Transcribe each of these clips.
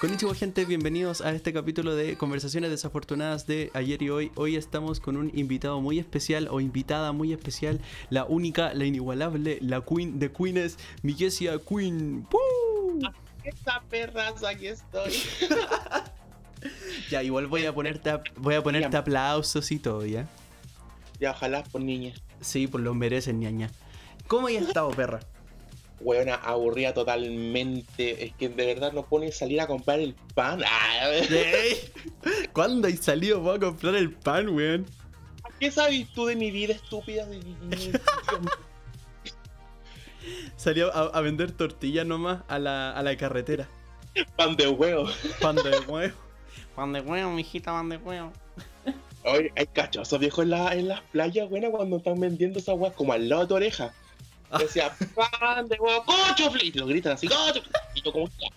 Konnichiwa gente, bienvenidos a este capítulo de Conversaciones Desafortunadas de ayer y hoy. Hoy estamos con un invitado muy especial o invitada muy especial, la única, la inigualable, la queen de queens, Miguesia Queen. ¡Puu! Esta perraza, aquí estoy. Ya, igual voy a ponerte, voy a ponerte aplausos y todo, ¿ya? Ya, ojalá, por niña. Sí, pues lo merecen, ñaña. ¿Cómo has estado, perra? Weona, aburrida totalmente. Es que de verdad no pone salir a comprar el pan. ¿Cuándo has salido para comprar el pan, weón? ¿Qué sabes tú de mi vida estúpida? De mi- mi- Salió a, a vender tortillas nomás a la, a la carretera. pan de huevo. Pan de huevo. Pan de huevo, mijita, pan de huevo. Oye, hay cachosos viejos en, la- en las playas, buena, cuando están vendiendo esas weas como al lado de tu oreja. Decía, pan de huevo, cocho flit. Y lo gritan así, cocho flit. Y yo como, "Ya,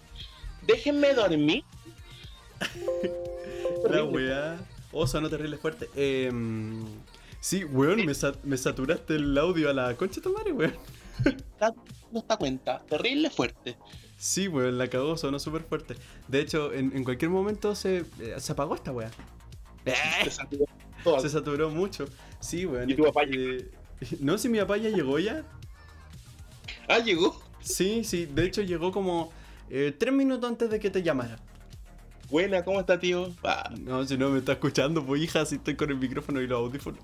déjenme dormir. La weá. Oh, sonó terrible fuerte. Em, sí, weón, me, sa- me saturaste el audio a la concha de tu madre, weón. No está cuenta, terrible fuerte. Sí, weón, la cagó, sonó súper fuerte. De hecho, en, en cualquier momento se, eh, se apagó esta weá. Se saturó todo. Se saturó mucho. Sí, weón. ¿Y tu papá eh, No, si mi papá ya llegó ya. Ah, llegó. Sí, sí, de hecho llegó como eh, tres minutos antes de que te llamara. Buena, ¿cómo está, tío? Ah, No, si no me está escuchando, pues hija, si estoy con el micrófono y los audífonos.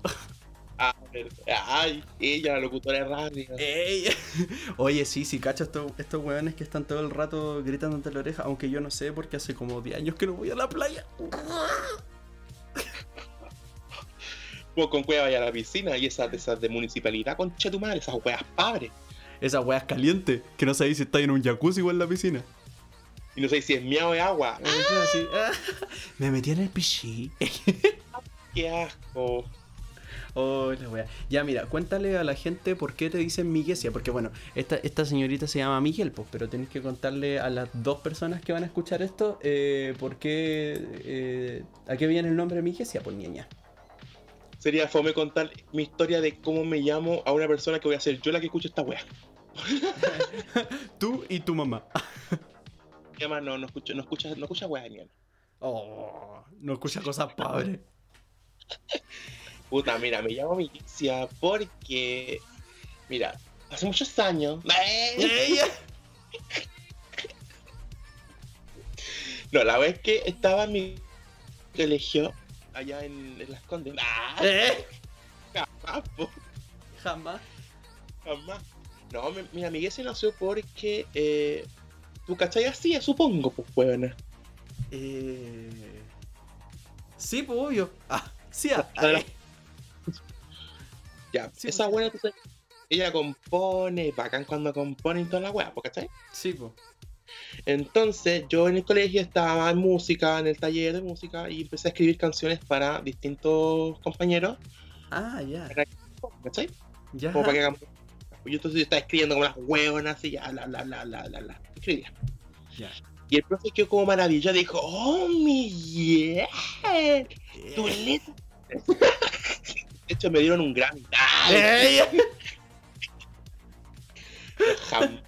a ver, ay, ella, la locutora de radio. Ey. Oye, sí, sí, cacho estos, estos weones que están todo el rato gritando ante la oreja, aunque yo no sé porque hace como 10 años que no voy a la playa. Pues con cueva y a la piscina y esas de esas de municipalidad, concha tu madre, esas weas padres. Esas weas calientes, que no sabéis si está en un jacuzzi o en la piscina. Y no sé si es miau de agua. Así, ah. Me metí en el pichí. ¡Qué asco! Oh, la wea. Ya, mira, cuéntale a la gente por qué te dicen Miguesia. Porque bueno, esta, esta señorita se llama Miguel, pues, pero tenés que contarle a las dos personas que van a escuchar esto eh, por qué. eh, a qué viene el nombre Miguesia, pues niña. Sería fome contar mi historia de cómo me llamo a una persona que voy a ser yo la que escucho esta wea. Tú y tu mamá. Mi mamá no, no escucha, no escucha, no escucha wea de. Oh, no escucha cosas padres. Puta, mira, me llamo Milicia porque. Mira, hace muchos años. No, la vez que estaba en mi colegio, allá en, en Las Condes. ¡Ah! ¿Eh? Jamás, po, Jamás. jamás. No, mi, mi amiguez se nació porque. Eh, ¿Tú cachai así? Supongo, pues, huevona. Eh... Sí, pues obvio. Ah, sí, ah, ay. Ya, Sí, esa pues. buena, entonces, ella compone, bacán cuando compone y toda la wea, pues, ¿cachai? Sí, pues. Entonces, yo en el colegio estaba en música, en el taller de música, y empecé a escribir canciones para distintos compañeros, Ah, ya. ¿cachai? Ya. Como para que hagamos. Yo entonces yo estaba escribiendo como las huevonas y ya, la, la, la, la, la, la. Escribía. Y el profe quedó como maravilla, dijo, oh, mi yeah, tu. De hecho, me dieron un. Ey. Jam-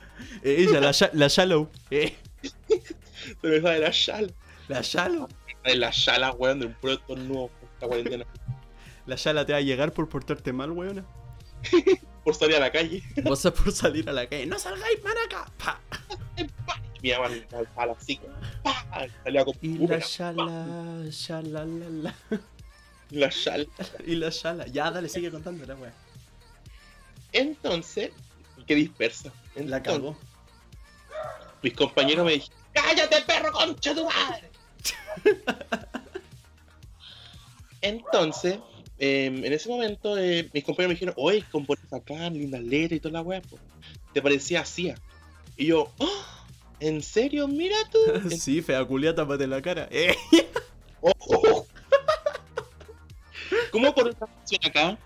Ella, la, la Shallow. Eh, Se me va de la shala. La Shallow. De la shala, weón, de un puro por esta cuarentena. La Shala te va a llegar por portarte mal, weona. Por salir a la calle. Vos por salir a la calle. ¡No salgáis, maraca! Pa. Mi mamá a la psico. ¡Pah! Salía con Y la Shala, Shala, la, la. la shala. Y la Shala. Ya, dale, sigue contando la wea. Entonces, qué dispersa. La Entonces, cagó. Mis compañeros me dijeron, ¡cállate, perro, concha tu madre! Entonces, eh, en ese momento, eh, mis compañeros me dijeron, oye, compones acá, lindas letras y toda la po. ¿te parecía así? Y yo, "Ah, ¿en serio? Mira tú. Sí, fea culia, tápate la cara. Eh. Oh, oh, oh. ¿Cómo corto transmisión acá?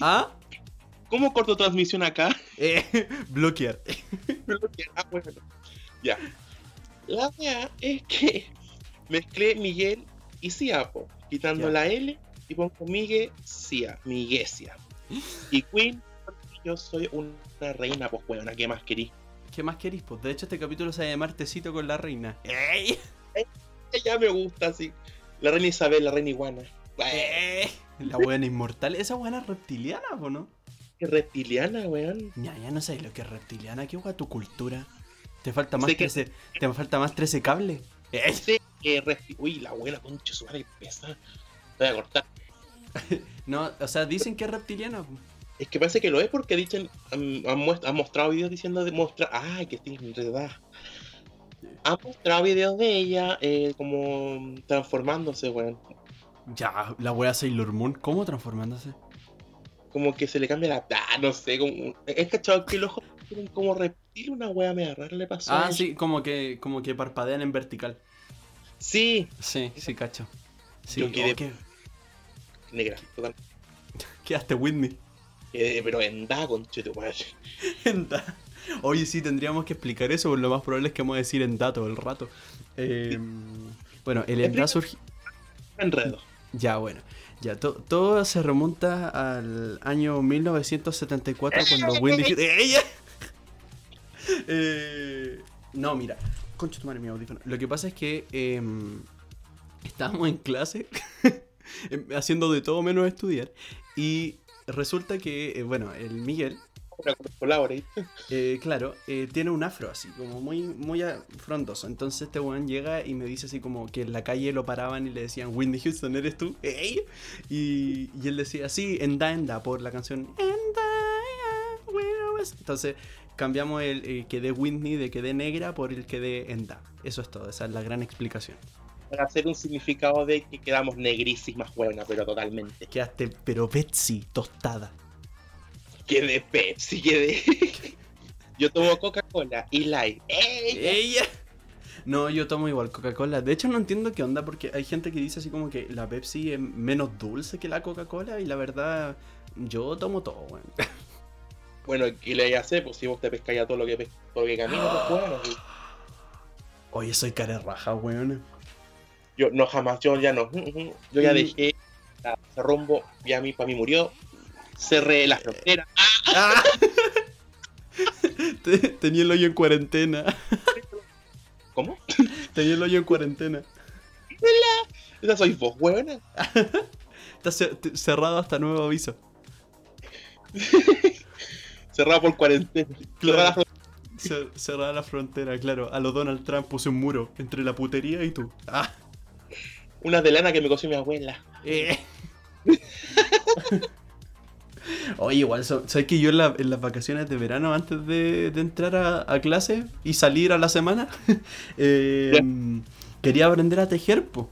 Ah, ¿Cómo corto transmisión acá? eh. Bloquear. Ah, bueno. Ya. La weá es que mezclé Miguel y Ciapo, quitando Ya. la L y pongo Migue Cia, Miguesia. Y Queen, porque yo soy una reina, pues weona, ¿qué más querí? ¿Qué más querís? Pues de hecho este capítulo se va a llamar Tecito con la reina. ¡Ey! Ella me gusta así. La reina Isabel, la reina iguana. Eh, la buena inmortal. Esa buena es reptiliana, ¿o no? Qué reptiliana, weón. Ya, ya no sabes lo que es reptiliana. ¿Qué hueá tu cultura? Te falta más Sé que- 13, te falta más 13 cables. Sí, que Uy, la buena concha su madre Voy a cortar. no, o sea, dicen que es reptiliana. po. Es que parece que lo es porque dicen, han, han muest- han mostrado videos diciendo de mostrar. Ay, que estoy enredada. Han mostrado videos de ella eh, como transformándose, weón. Ya, la wea Sailor Moon, ¿cómo transformándose? Como que se le cambia la. Ah, no sé. Como... Es cachado que los ojos tienen como reptil, una wea media rara le pasó. Ah, sí, como que, como que parpadean en vertical. Sí, Sí, sí, cacho. Sí, Yo quedé- oh, qué- negra, total. quedaste Whitney. Eh, pero en da, conche tu madre. Enda. Oye, sí, tendríamos que explicar eso, porque lo más probable es que vamos a decir en todo el rato. Eh, bueno, el Enda Explica. surgió... Enredo. Ya, bueno. Ya, to- todo se remonta al año 1974 cuando Wendy. ¡Ella! Eh, no, mira. Concha tu madre, mi audífono. Lo que pasa es que em, estábamos en clase haciendo de todo menos estudiar. Y resulta que, eh, bueno, el Miguel, eh, claro, eh, tiene un afro así, como muy, muy frondoso. Entonces este weón llega y me dice así como que en la calle lo paraban y le decían, Whitney Houston, ¿eres tú? ¡Ey! Y, y él decía, sí, Enda, Enda, por la canción Enda, yeah, where was-" Entonces cambiamos el eh, que de Whitney de que de negra por el que de Enda. Eso es todo, esa es la gran explicación. Para hacer un significado de que quedamos negrísimas, buena, pero totalmente. Quedaste, pero Betsy, tostada. Que de Pepsi, que de. Yo tomo Coca-Cola y Light. ¡Ey! ¡Ella! No, yo tomo igual Coca-Cola. De hecho, no entiendo qué onda porque hay gente que dice así como que la Pepsi es menos dulce que la Coca-Cola y la verdad, yo tomo todo, weón. Bueno, ¿qué le hacer? Pues si vos te pescáis a todo lo que, todo lo que camina, pues bueno. Oye, soy cara raja, weón. Yo no jamás, yo ya no. Yo ya Mm. dejé la- ese rumbo, ya mi para mí murió. Cerré la frontera. ¡Ah! Te- Tenía el hoyo en cuarentena. ¿Cómo? Tenía el hoyo en cuarentena. Esa sois vos, huevona. Está cerrado hasta nuevo aviso. Cerrada por cuarentena. Cerrada la frontera. Cer- cerrada la frontera, claro. A lo Donald Trump puse un muro entre la putería y tú. ¡Ah! Una de lana que me coció mi abuela. Eh. Oye, igual, so- ¿sabes que yo en, la- en las vacaciones de verano, antes de, de entrar a, a clase y salir a la semana, eh, quería aprender a tejer, po.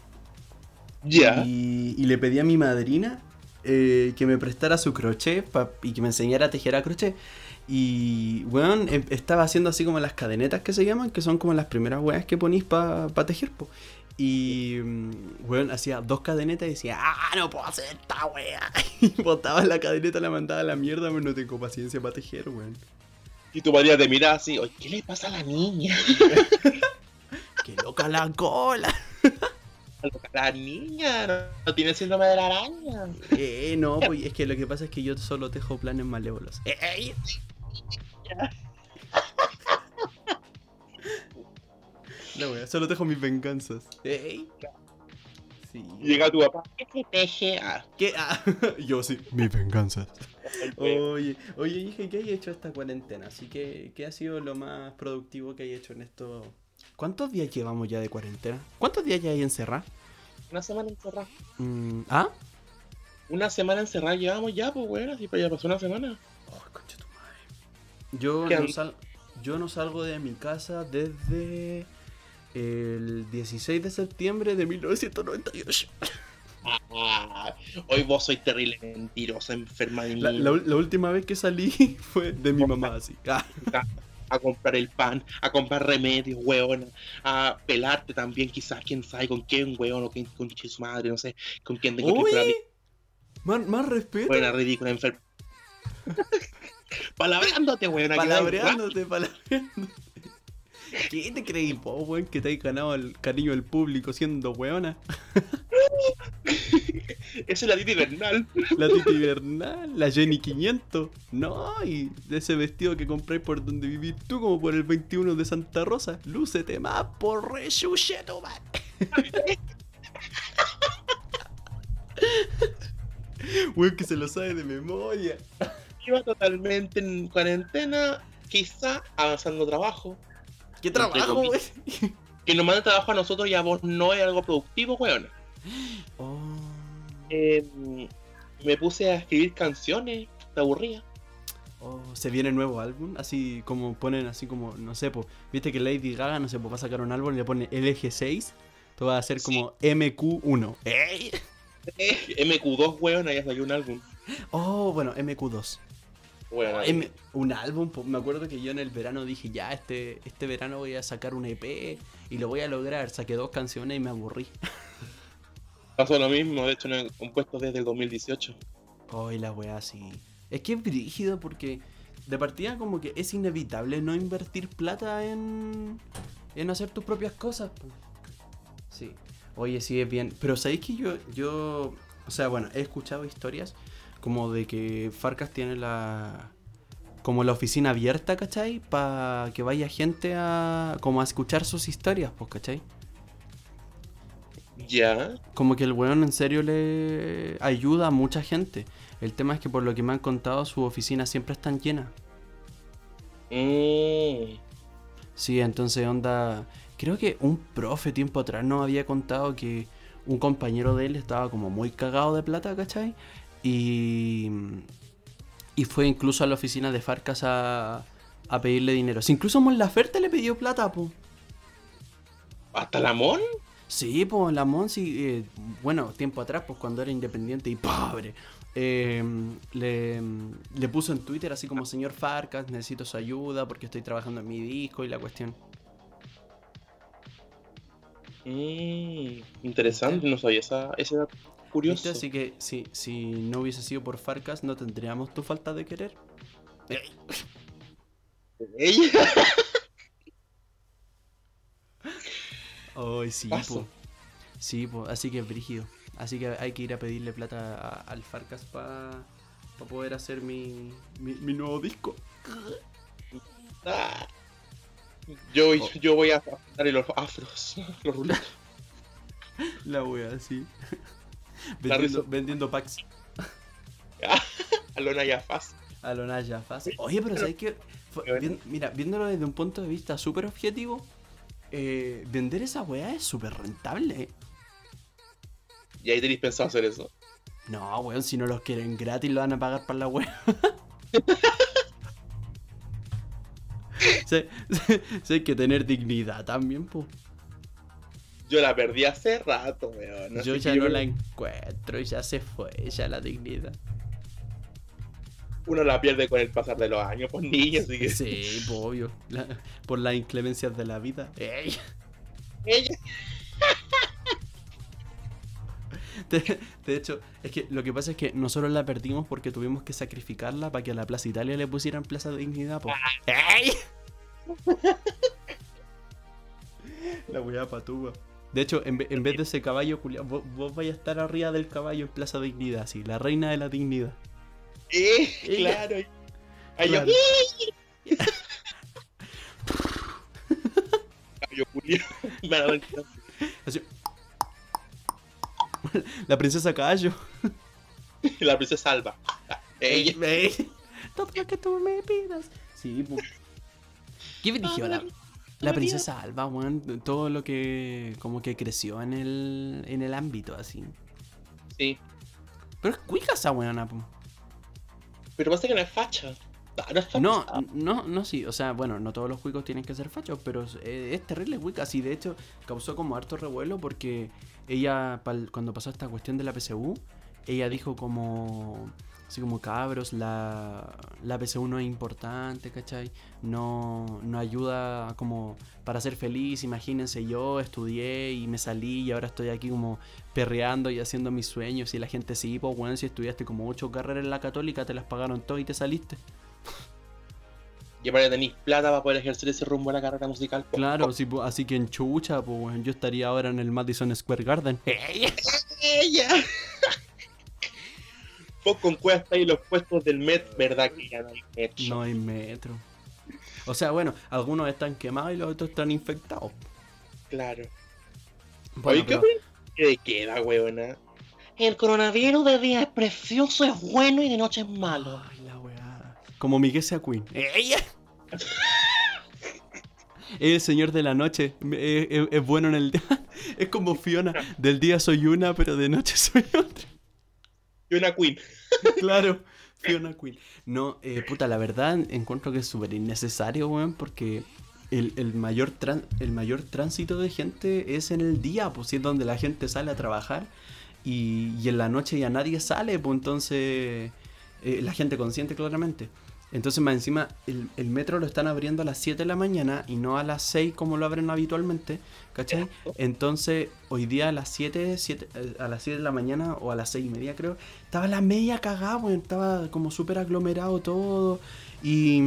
Ya. Y, y le pedí a mi madrina eh, que me prestara su crochet pa- y que me enseñara a tejer a crochet. Y, weón, em- estaba haciendo así como las cadenetas que se llaman, que son como las primeras weas que ponís para tejer, po. Y, mm, weón, hacía dos cadenetas y decía, ah, no puedo hacer esta wea. Y botaba la cadeneta, la mandaba a la mierda, pero no tengo paciencia para tejer, weón. Y tu madre te mira así, oye, ¿qué le pasa a la niña? ¡Qué loca la cola! La niña no, no tiene síndrome de la araña. Eh, no, pues es que lo que pasa es que yo solo tejo planes malévolos. ¡Ey! La wea, solo tejo mis venganzas. ¡Ey! Sí. Llega tu papá, ¿qué te teje? Ah, ¿Qué? Ah, yo sí, mis venganzas. Oye, oye, hija, ¿qué hay hecho esta cuarentena? Así que, ¿qué ha sido lo más productivo que hay hecho en esto? ¿Cuántos días llevamos ya de cuarentena? ¿Cuántos días ya hay encerrado? Una semana encerrada. Mm, ¿Ah? Una semana encerrada llevamos ya, pues, weón, así pues ya pasó una semana. Oh, concha tu madre. Yo ¿Qué no, sal- yo no salgo de mi casa desde el 16 de septiembre de 1998. Ah, hoy vos sois terrible mentirosa, enferma de La, mí. la- la última vez que salí fue de mi mamá, así. Ah, A comprar el pan, a comprar remedios, weón, a pelarte también, quizás, quién sabe con quién, weón, o quién, con quién su madre, no sé, con quién de Oye, más, más respeto. Buena, ridícula, enferma. Palabreándote, weón, Palabreándote, palabreándote. ¿Qué te creí, po, weón, que te hay ganado el cariño del público siendo weona? Esa es la Titi Bernal. La Titi Bernal, la Jenny 500. No, y de ese vestido que compré por donde vivís tú, como por el 21 de Santa Rosa. Lúcete más por rechucheto, man. Weón que se lo sabe de memoria. Iba totalmente en cuarentena, quizá avanzando trabajo. ¿Qué trabajo, comillas. Que nos manda trabajo a nosotros y a vos no es algo productivo, weón. Oh. Eh, me puse a escribir canciones, te aburría. Oh, se viene nuevo álbum, así como ponen así como, no sé, po, viste que Lady Gaga, no sé, po, va a sacar un álbum y le pone LG6, tú vas a hacer como MQ1. ¡Ey! MQ2, weón, ahí salió un álbum. Oh, bueno, MQ2. M- un álbum, me acuerdo que yo en el verano dije, ya, este, este verano voy a sacar un EP y lo voy a lograr. Saqué dos canciones y me aburrí. pasó lo mismo, de hecho no he compuesto desde el 2018. Oh, y la weá así. Es que es brígido porque de partida como que es inevitable no invertir plata en, en hacer tus propias cosas. Sí. Oye, sí es bien. Pero sabéis que yo, yo, o sea, bueno, he escuchado historias como de que Farcas tiene la, como la oficina abierta, ¿cachai? Para que vaya gente a, como a escuchar sus historias, pues, ¿cachai? Ya. Como que el weón en serio le ayuda a mucha gente. El tema es que por lo que me han contado, sus oficinas siempre están llenas. Mm. Sí, entonces onda... Creo que un profe tiempo atrás nos había contado que un compañero de él estaba como muy cagado de plata, ¿cachai? Y... Y fue incluso a la oficina de Farcas a, a pedirle dinero. Si incluso Mon Laferte le pidió plata, po. ¿Hasta la Mon? Sí, pues la Monsi, eh, bueno, tiempo atrás, pues cuando era independiente y pobre, eh, le, le puso en Twitter así como, señor Farcas, necesito su ayuda porque estoy trabajando en mi disco y la cuestión. Mm, interesante, no sabía esa, ese dato curioso. ¿Viste? Así que si, si no hubiese sido por Farcas, no tendríamos tu falta de querer. Ella. Ay, sí, po. Sí, pues, así que es brígido. Así que hay que ir a pedirle plata a- al Farcas para poder hacer mi, mi, mi nuevo disco. Ah. Yo, Oh. yo voy a darle los afros, los rulitos. La wea, sí. Vendiendo, vendiendo packs A Lona ya fácil. a lo Naya fácil. Oye, pero ¿sabes qué? Vi- mira, viéndolo desde un punto de vista súper objetivo, eh, vender esa wea es súper rentable. Y ahí tenéis pensado hacer eso. No, weón, si no los quieren gratis, lo van a pagar para la sí, sí, hay que tener dignidad también, pues. Yo la perdí hace rato, weón. Yo ya no la encuentro, ya se fue, ya la dignidad. Uno la pierde con el pasar de los años, pues niña, así que. Sí, po, obvio. La- por las inclemencias de la vida. Ey. Ella. De, de hecho, es que lo que pasa es que nosotros la perdimos porque tuvimos que sacrificarla para que a la Plaza Italia le pusieran Plaza de Dignidad, po. ¡Ey! La weá patúa. De hecho, en, en vez de ese caballo, vos, vos vais a estar arriba del caballo en Plaza Dignidad, sí, la reina de la dignidad. Eh, Ella. claro. Claro. La princesa caballo. La princesa Alba. Ella. Ey. Todo lo que tú me pidas. Sí, po. ¿Qué eligió la, princesa Alba, weón? Todo lo que como que creció en el, en el ámbito así. Sí. Pero es cuica esa weona, po. Pero pasa que no es facha. Ah, No, es facha. No, no, no, sí. O sea, bueno, no todos los cuicos tienen que ser fachos, pero es, es terrible cuica. Sí, de hecho, causó como harto revuelo porque ella, pal- cuando pasó esta cuestión de la PSU, ella dijo como... Así como cabros, la, la PSU no es importante, ¿cachai? No, no ayuda como para ser feliz. Imagínense, yo estudié y me salí y ahora estoy aquí como perreando y haciendo mis sueños. Y la gente sí, pues bueno, si estudiaste como ocho carreras en la católica, te las pagaron todas y te saliste. Y aparte tenéis plata para poder ejercer ese rumbo a la carrera musical. Claro, sí, así que en chucha, pues yo estaría ahora en el Madison Square Garden. Ella. Vos con cuesta y los puestos del Met, ¿verdad que ya no hay metro? No hay metro. O sea, bueno, algunos están quemados y los otros están infectados. Claro. Bueno, Oye, ¿qué pero- de queda, weona? El coronavirus de día es precioso, es bueno y de noche es malo. Ay, la weá. Como Miguel sea Queen. ¡Ella! Es el señor de la noche. Es, es- es bueno en el día. Es como Fiona. Del día soy una, pero de noche soy otra. Una queen. Claro. Fiona Queen. No, eh, puta, la verdad encuentro que es súper innecesario, weón, porque el, el mayor el mayor tránsito de gente es en el día, pues si es donde la gente sale a trabajar y, y en la noche ya nadie sale, pues entonces eh, la gente consciente claramente. Entonces más encima el, el metro lo están abriendo a las 7 de la mañana y no a las 6 como lo abren habitualmente, ¿cachai? Entonces hoy día a las 7, 7, eh, a las 7 de la mañana o a las 6 y media creo, estaba la media cagada, weón, estaba como súper aglomerado todo y,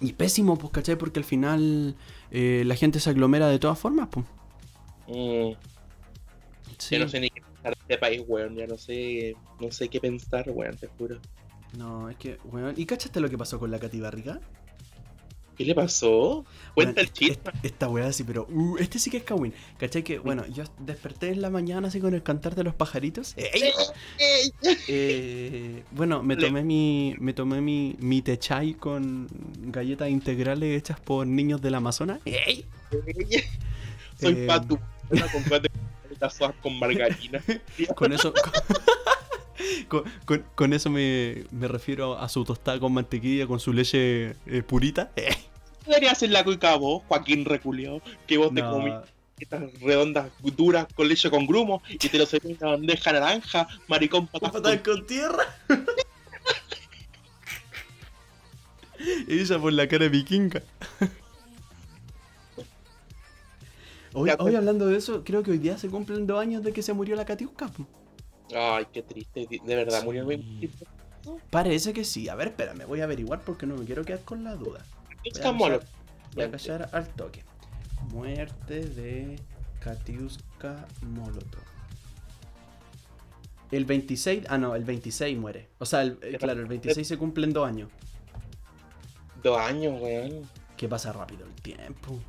y pésimo, pues, ¿cachai? Porque al final eh, la gente se aglomera de todas formas, pues. Mm, Sí. Ya no sé ni qué pensar de este país, weón. Ya no sé, no sé qué pensar, weón, te juro. No, es que, weón. ¿Y cachaste lo que pasó con la Katy Barriga? ¿Qué le pasó? Cuenta el chiste. Esta, esta weá sí, pero uh, este sí que es Kawin. ¿Cachai? Que, bueno, yo desperté en la mañana así con el cantar de los pajaritos. ¡Ey! Eh, bueno, me tomé mi me tomé mi, mi techai con galletas integrales hechas por niños del Amazonas. ¡Ey! Soy Eh, Patu. Comprate soas con margarina. Con eso con, con- con eso me, me refiero a su tostada con mantequilla con su leche eh, purita. Debería hacer la cuica vos, Joaquín Reculeado, que vos te No, comí estas redondas duras con leche con grumo y te lo serví en una bandeja naranja, maricón patas con- con tierra. Ella por la cara de vikinga. Hoy, hoy hablando de eso, creo que hoy día se cumplen dos años de que se murió la Katiuska. Ay, qué triste, de verdad, Sí. murió Parece que sí. A ver, espérame, voy a averiguar porque no me quiero quedar con la duda. Está molo. Voy a callar al toque. Muerte de Katiuska Molotov. El 26, ah no, el 26 muere. O sea, el- eh, claro, el 26 se cumplen dos años. Dos años, weón. Que pasa rápido el tiempo.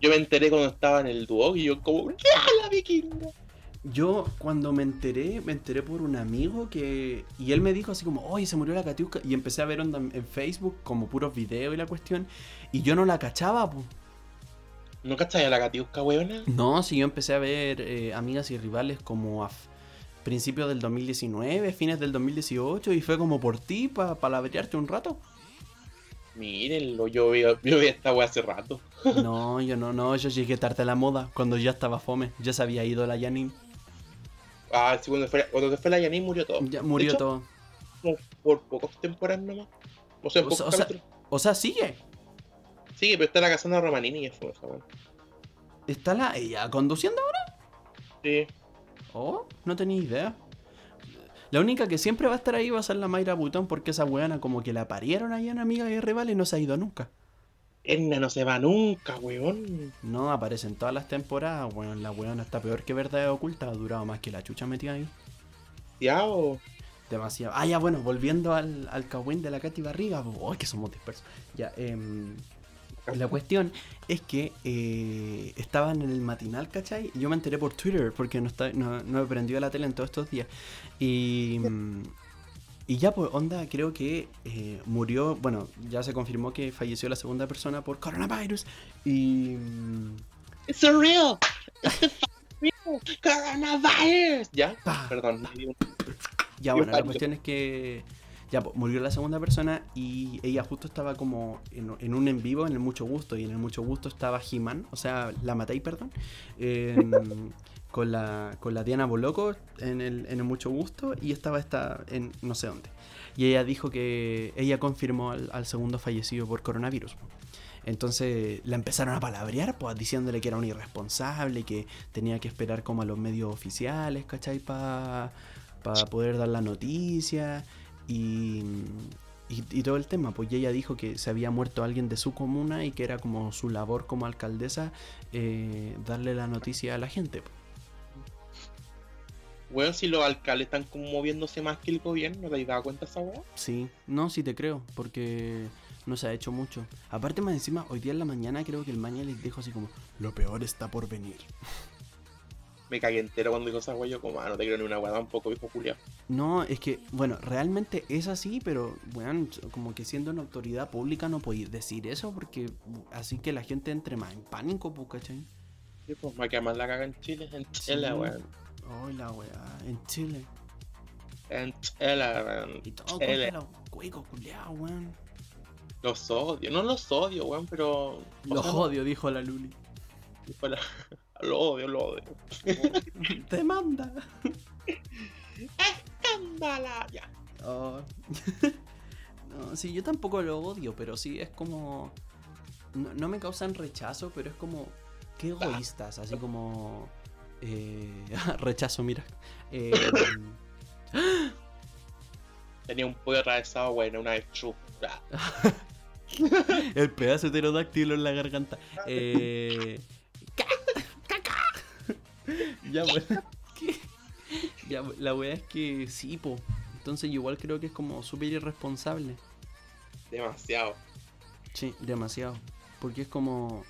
Yo me enteré cuando estaba en el dúo y yo como, ¡ya la vikinga! Yo cuando me enteré, me enteré por un amigo que... Y él me dijo así como, oye, se murió la Katiuska. Y empecé a ver onda en Facebook como puros videos y la cuestión. Y yo no la cachaba, pues. ¿No cachai a la gatiusca, weona? No, sí, yo empecé a ver eh, Amigas y Rivales como a principios del 2019, fines del 2018. Y fue como por ti, para palabrearte un rato. Mírenlo, yo vi, yo vi esta wea hace rato. No, yo no, no, yo llegué tarde a la moda, cuando ya estaba fome. Ya se había ido la Janine. Ah, sí, cuando, fue, cuando se fue la Yanin murió todo. Ya murió hecho, todo. Como por pocas temporadas nomás. O sea, O sea- o sea-. O sea, sigue. Sí, pero está la casona Romanini y fue esa weón. ¿Está la ella conduciendo ahora? Sí. Oh, no tenía idea. La única que siempre va a estar ahí va a ser la Mayra Butón porque esa weona como que la parieron ahí en Amigas y Rivales y no se ha ido nunca. Edna no se va nunca, weón. No, aparece en todas las temporadas, weón. La weona está peor que verdad oculta, ha durado más que la chucha metida ahí. Ya, o. Demasiado. Ah, ya, bueno, volviendo al, al cagüín de la Katy Barriga. Oh, que somos dispersos. Ya, em, la cuestión es que eh, estaban en el matinal, ¿cachai? Yo me enteré por Twitter porque no, está, no, no he prendido la tele en todos estos días. Y, mm, y ya, pues, onda, creo que eh, murió. Bueno, ya se confirmó que falleció la segunda persona por coronavirus. Y. mm, It's a real. It's fucking real. Coronavirus. Ya, pa, perdón. un- Ya, bueno, la cuestión es que ya pues, murió la segunda persona y ella justo estaba como en, en un en vivo en el Mucho Gusto y en el Mucho Gusto estaba He-Man, o sea, la Matei, perdón, em, con, la, con la Diana Boloco en el, en el Mucho Gusto y estaba esta en no sé dónde. Y ella dijo que ella confirmó al, al segundo fallecido por coronavirus. Entonces la empezaron a palabrear, pues diciéndole que era un irresponsable, que tenía que esperar como a los medios oficiales, ¿cachai? Para para poder dar la noticia y, y, y todo el tema. Pues ella dijo que se había muerto alguien de su comuna y que era como su labor como alcaldesa eh, darle la noticia a la gente. po. Weón, si los alcaldes están como moviéndose más que el gobierno, ¿te has dado cuenta esa weá? Sí, no, sí te creo, porque no se ha hecho mucho. Aparte más encima, hoy día en la mañana creo que el Maña les dijo así como, lo peor está por venir. me cagué entero cuando dijo esa wea. Yo, como, ah, no te creo ni una wea tampoco, viejo Julián. No, es que, bueno, realmente es así, pero, weón, como que siendo una autoridad pública no podéis decir eso porque así que la gente entre más en pánico, ¿cachai? Sí, pues, más que más la caga en Chile, en Chile, Sí. weón. Ay, la weá, en Chile. En Chile, weón. Y todo Chile. los cuicos, culiados, weón. Los odio, no los odio, weón, pero. Los odio, dijo la Luli. dijo la- Lo odio, lo odio. Te manda. ¡Escándala! Ya. Oh. no, sí, yo tampoco lo odio, pero sí es como. No, no me causan rechazo, pero es como. Qué egoístas, así como. Eh, rechazo, mira. Eh, Tenía un pollo atravesado, weón, una vez chup. el pedazo pterodáctilo en la garganta. Eh, ca- caca. ya, bueno. ¿qué? Ya, la wea es que sí, po. Entonces, yo igual creo que es como súper irresponsable. Demasiado. Sí, demasiado. Porque es como.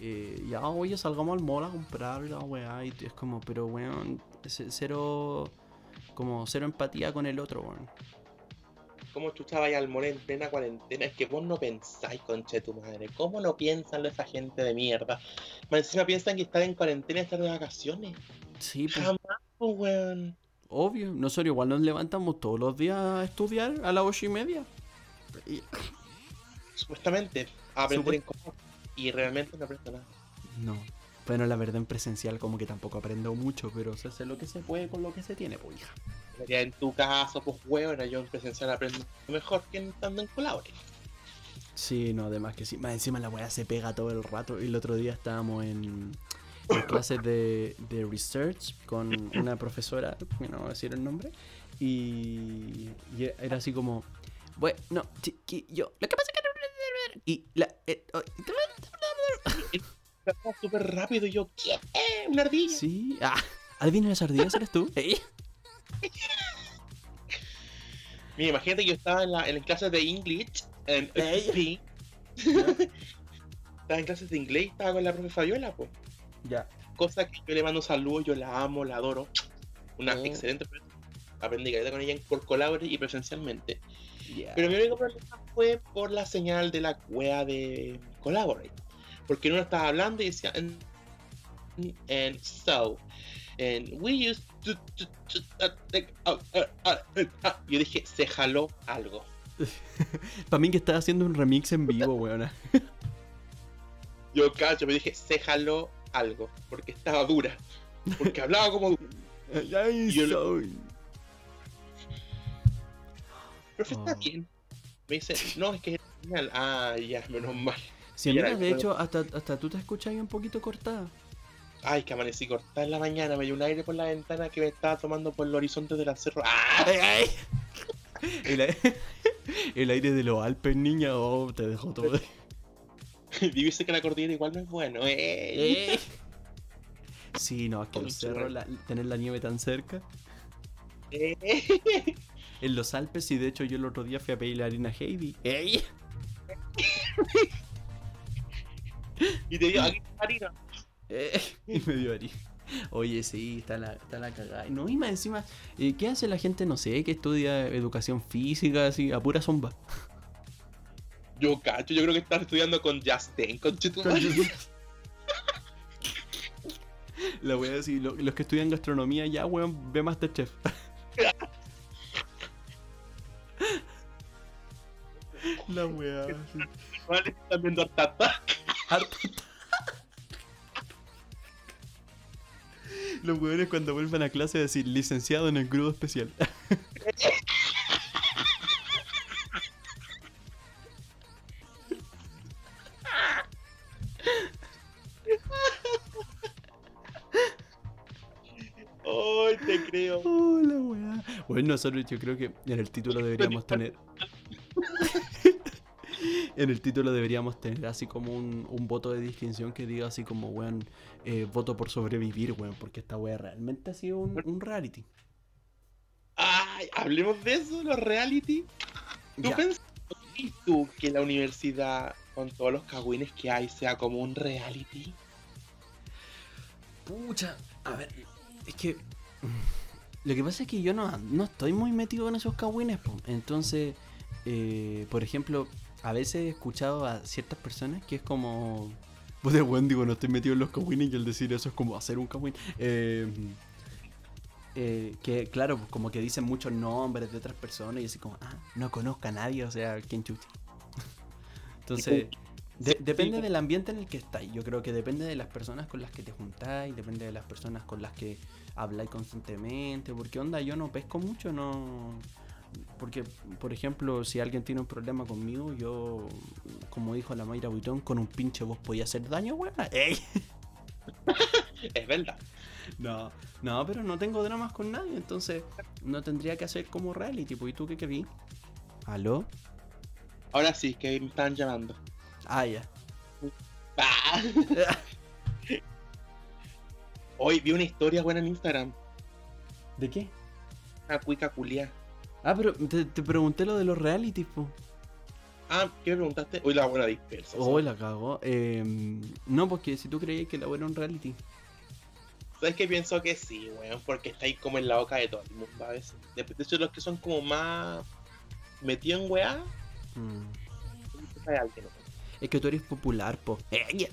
Eh, ya, oye, salgamos al mall a comprar la weá. Y es como, pero weón, cero. Como cero empatía con el otro, weón. ¿Cómo chucha vaya al mall en plena cuarentena? Es que vos no pensáis, conche tu madre. ¿Cómo no piensan esa gente de mierda? Más encima piensan que estar en cuarentena es estar de vacaciones. Sí, pues, Jamás, pues, weón. obvio. Nosotros igual nos levantamos todos los días a estudiar a las ocho y media. Y- Supuestamente, a aprender Supuest- en cosas. Y realmente no aprendo nada. No. Bueno, la verdad en presencial como que tampoco aprendo mucho, pero se hace lo que se puede con lo que se tiene, pues hija. Ya en tu caso, pues, weón, yo en presencial aprendo mejor que estando en colabore. Sí, no, además que sí. Más encima la weá se pega todo el rato. Y el otro día estábamos en, en clases de, de research con una profesora, que no voy a decir el nombre, y, y era así como, bueno, chiquillo, lo que pasa es que... Y la... eh, oh, súper rápido y yo, ¿qué? ¿Una ardilla? sí, ah, adivina las ardillas, ¿eres tú? Ey. Mira, imagínate que yo estaba en, la, en clases de English, en. FP. estaba en clases de inglés y estaba con la profe Fabiola, pues. Ya. Cosa que yo le mando saludos, yo la amo, la adoro. Una Oh. excelente. Aprendí con ella por colabore y presencialmente. Ya. Pero mi único problema fue por la señal de la wea de Collaborate. Porque uno estaba hablando y decía, and, and so, and we used to, to- to- uh, like, uh, uh, uh, uh, uh". Yo dije, se jaló algo. Para mí que estaba haciendo un remix en vivo, weona. Yo cacho, me dije, se jaló algo. Porque estaba dura. Porque hablaba como dura. Yo. Profe, está Oh. bien. Me dice, no, es que es genial. Ah, ya, menos mal. Sí, Mira, mira, de hecho, hasta, hasta tú te escuchas ahí un poquito cortada. Ay, que amanecí cortada en la mañana, me dio un aire por la ventana que me estaba tomando por el horizonte del cerro. ¡Ah! El, ai- el aire de los Alpes, niña, oh, te dejó todo. Vivirse que la cordillera igual no es bueno, eh. Sí, no, es que cerros, la- tener la nieve tan cerca. Eh. En los Alpes, y de hecho yo el otro día fui a pedir la harina Heavy. ¡Ey! Y te está harina. Eh, Y me dio harina. Oye, sí, está la, está la cagada. No, y más encima, eh, ¿qué hace la gente, no sé, que estudia educación física, así, a pura zomba? Yo cacho, yo creo que estás estudiando con Justin, con La wea así, lo- los que estudian gastronomía ya, weón, ve Masterchef. La sí. Vale, están viendo harta Harto. Los weones cuando vuelvan a clase decir licenciado en el crudo especial. Ay, te creo. Oh, la weá. Bueno, nosotros yo creo que en el título deberíamos tener. En el título deberíamos tener así como un, un voto de distinción que diga así como, weón, eh, voto por sobrevivir, weón, porque esta weá realmente ha sido un, un reality. Ay, hablemos de eso, los reality. ¿Tú pensás tú que la universidad, con todos los cagüines que hay, sea como un reality? Pucha, a ver, Es que. Lo que pasa es que yo no, no estoy muy metido en esos cagüines. Entonces, eh, por ejemplo, a veces he escuchado a ciertas personas que es como. Pues de buen digo, no estoy metido en los cagüines y el decir eso es como hacer un cagüín. Eh, eh, que claro, pues como que dicen muchos nombres de otras personas y así como, ah, no conozco a nadie, o sea, ¿quién chucha? Entonces, de- depende del ambiente en el que estáis. Yo creo que depende de las personas con las que te juntáis, depende de las personas con las que habláis constantemente. Porque onda, yo no pesco mucho, no. Porque, por ejemplo, si alguien tiene un problema conmigo, yo, como dijo la Mayra Buitón, con un pinche vos podía hacer daño, weón. ¡Ey! Es verdad. No, no, pero no tengo dramas con nadie, entonces no tendría que hacer como reality. Tipo, ¿y tú qué querí? ¿Aló? Ahora sí, que me están llamando. Ah, ya. Ah. Hoy vi una historia buena en Instagram. ¿De qué? Una cuica culia. Ah, pero te, te pregunté lo de los realities, po. Ah, ¿qué me preguntaste? Hoy la buena dispersa. Oh, la cagó. Eh, no, porque si tú creías que la buena era un reality. ¿Sabes qué pienso que sí, weón? Porque está ahí como en la boca de todo el mundo a veces. De hecho, los que son como más metidos en weá, Mm. Es que tú eres popular, po. Eh,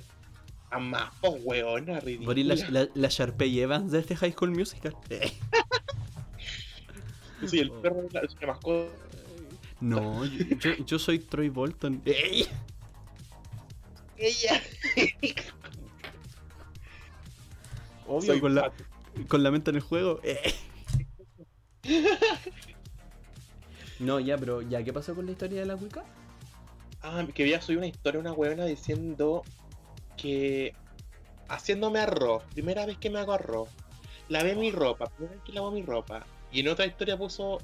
A más, pues, weona, Por ridícula. la, la, la Sharpay Evans de este High School Musical. Eh. Soy el perro de la, soy la mascota. No, yo, yo- soy Troy Bolton. Eh. Ella. Obvio, Soy con la, con la mente en el juego. Eh. No, ya, pero ya, ¿qué pasó con la historia de la Wicca? Ah, que había subido una historia una weona diciendo que haciéndome arroz, primera vez que me hago arroz, lavé mi ropa, primera vez que lavo mi ropa, y en otra historia puso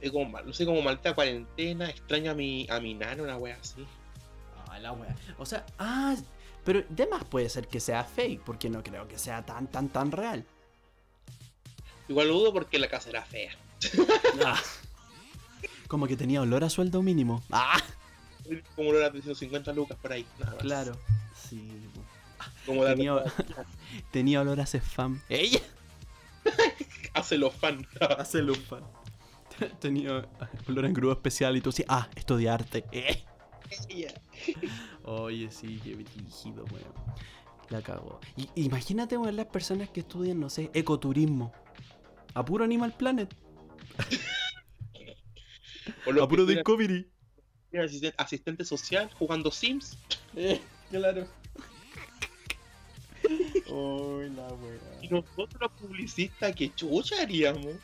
eh, como, no sé, como maldita cuarentena, extraño a mi, a mi nana, una wea así. Ah, la wea. O sea, ah, pero de más puede ser que sea fake, porque no creo que sea tan, tan, tan real. Igual lo dudo porque la casa era fea. Ah. Como que tenía olor a sueldo mínimo. Ah, Como lo era de 150 lucas por ahí, nada más. claro. Sí. Como la Tenía, tenía olor a spam. ¡Ella! Hace los fans. Hace lupa. Tenía olor a engrudo especial y tú así, ah, esto de arte. Eh. Oye, sí, qué brígido, weón. La cago. Y, imagínate, weón, las personas que estudian, no sé, ecoturismo. A puro Animal Planet. A puro Discovery. tienen asisten- asistente social jugando Sims. Eh, claro. Uy, la Y weá. nosotros los publicistas, ¿qué chucha haríamos?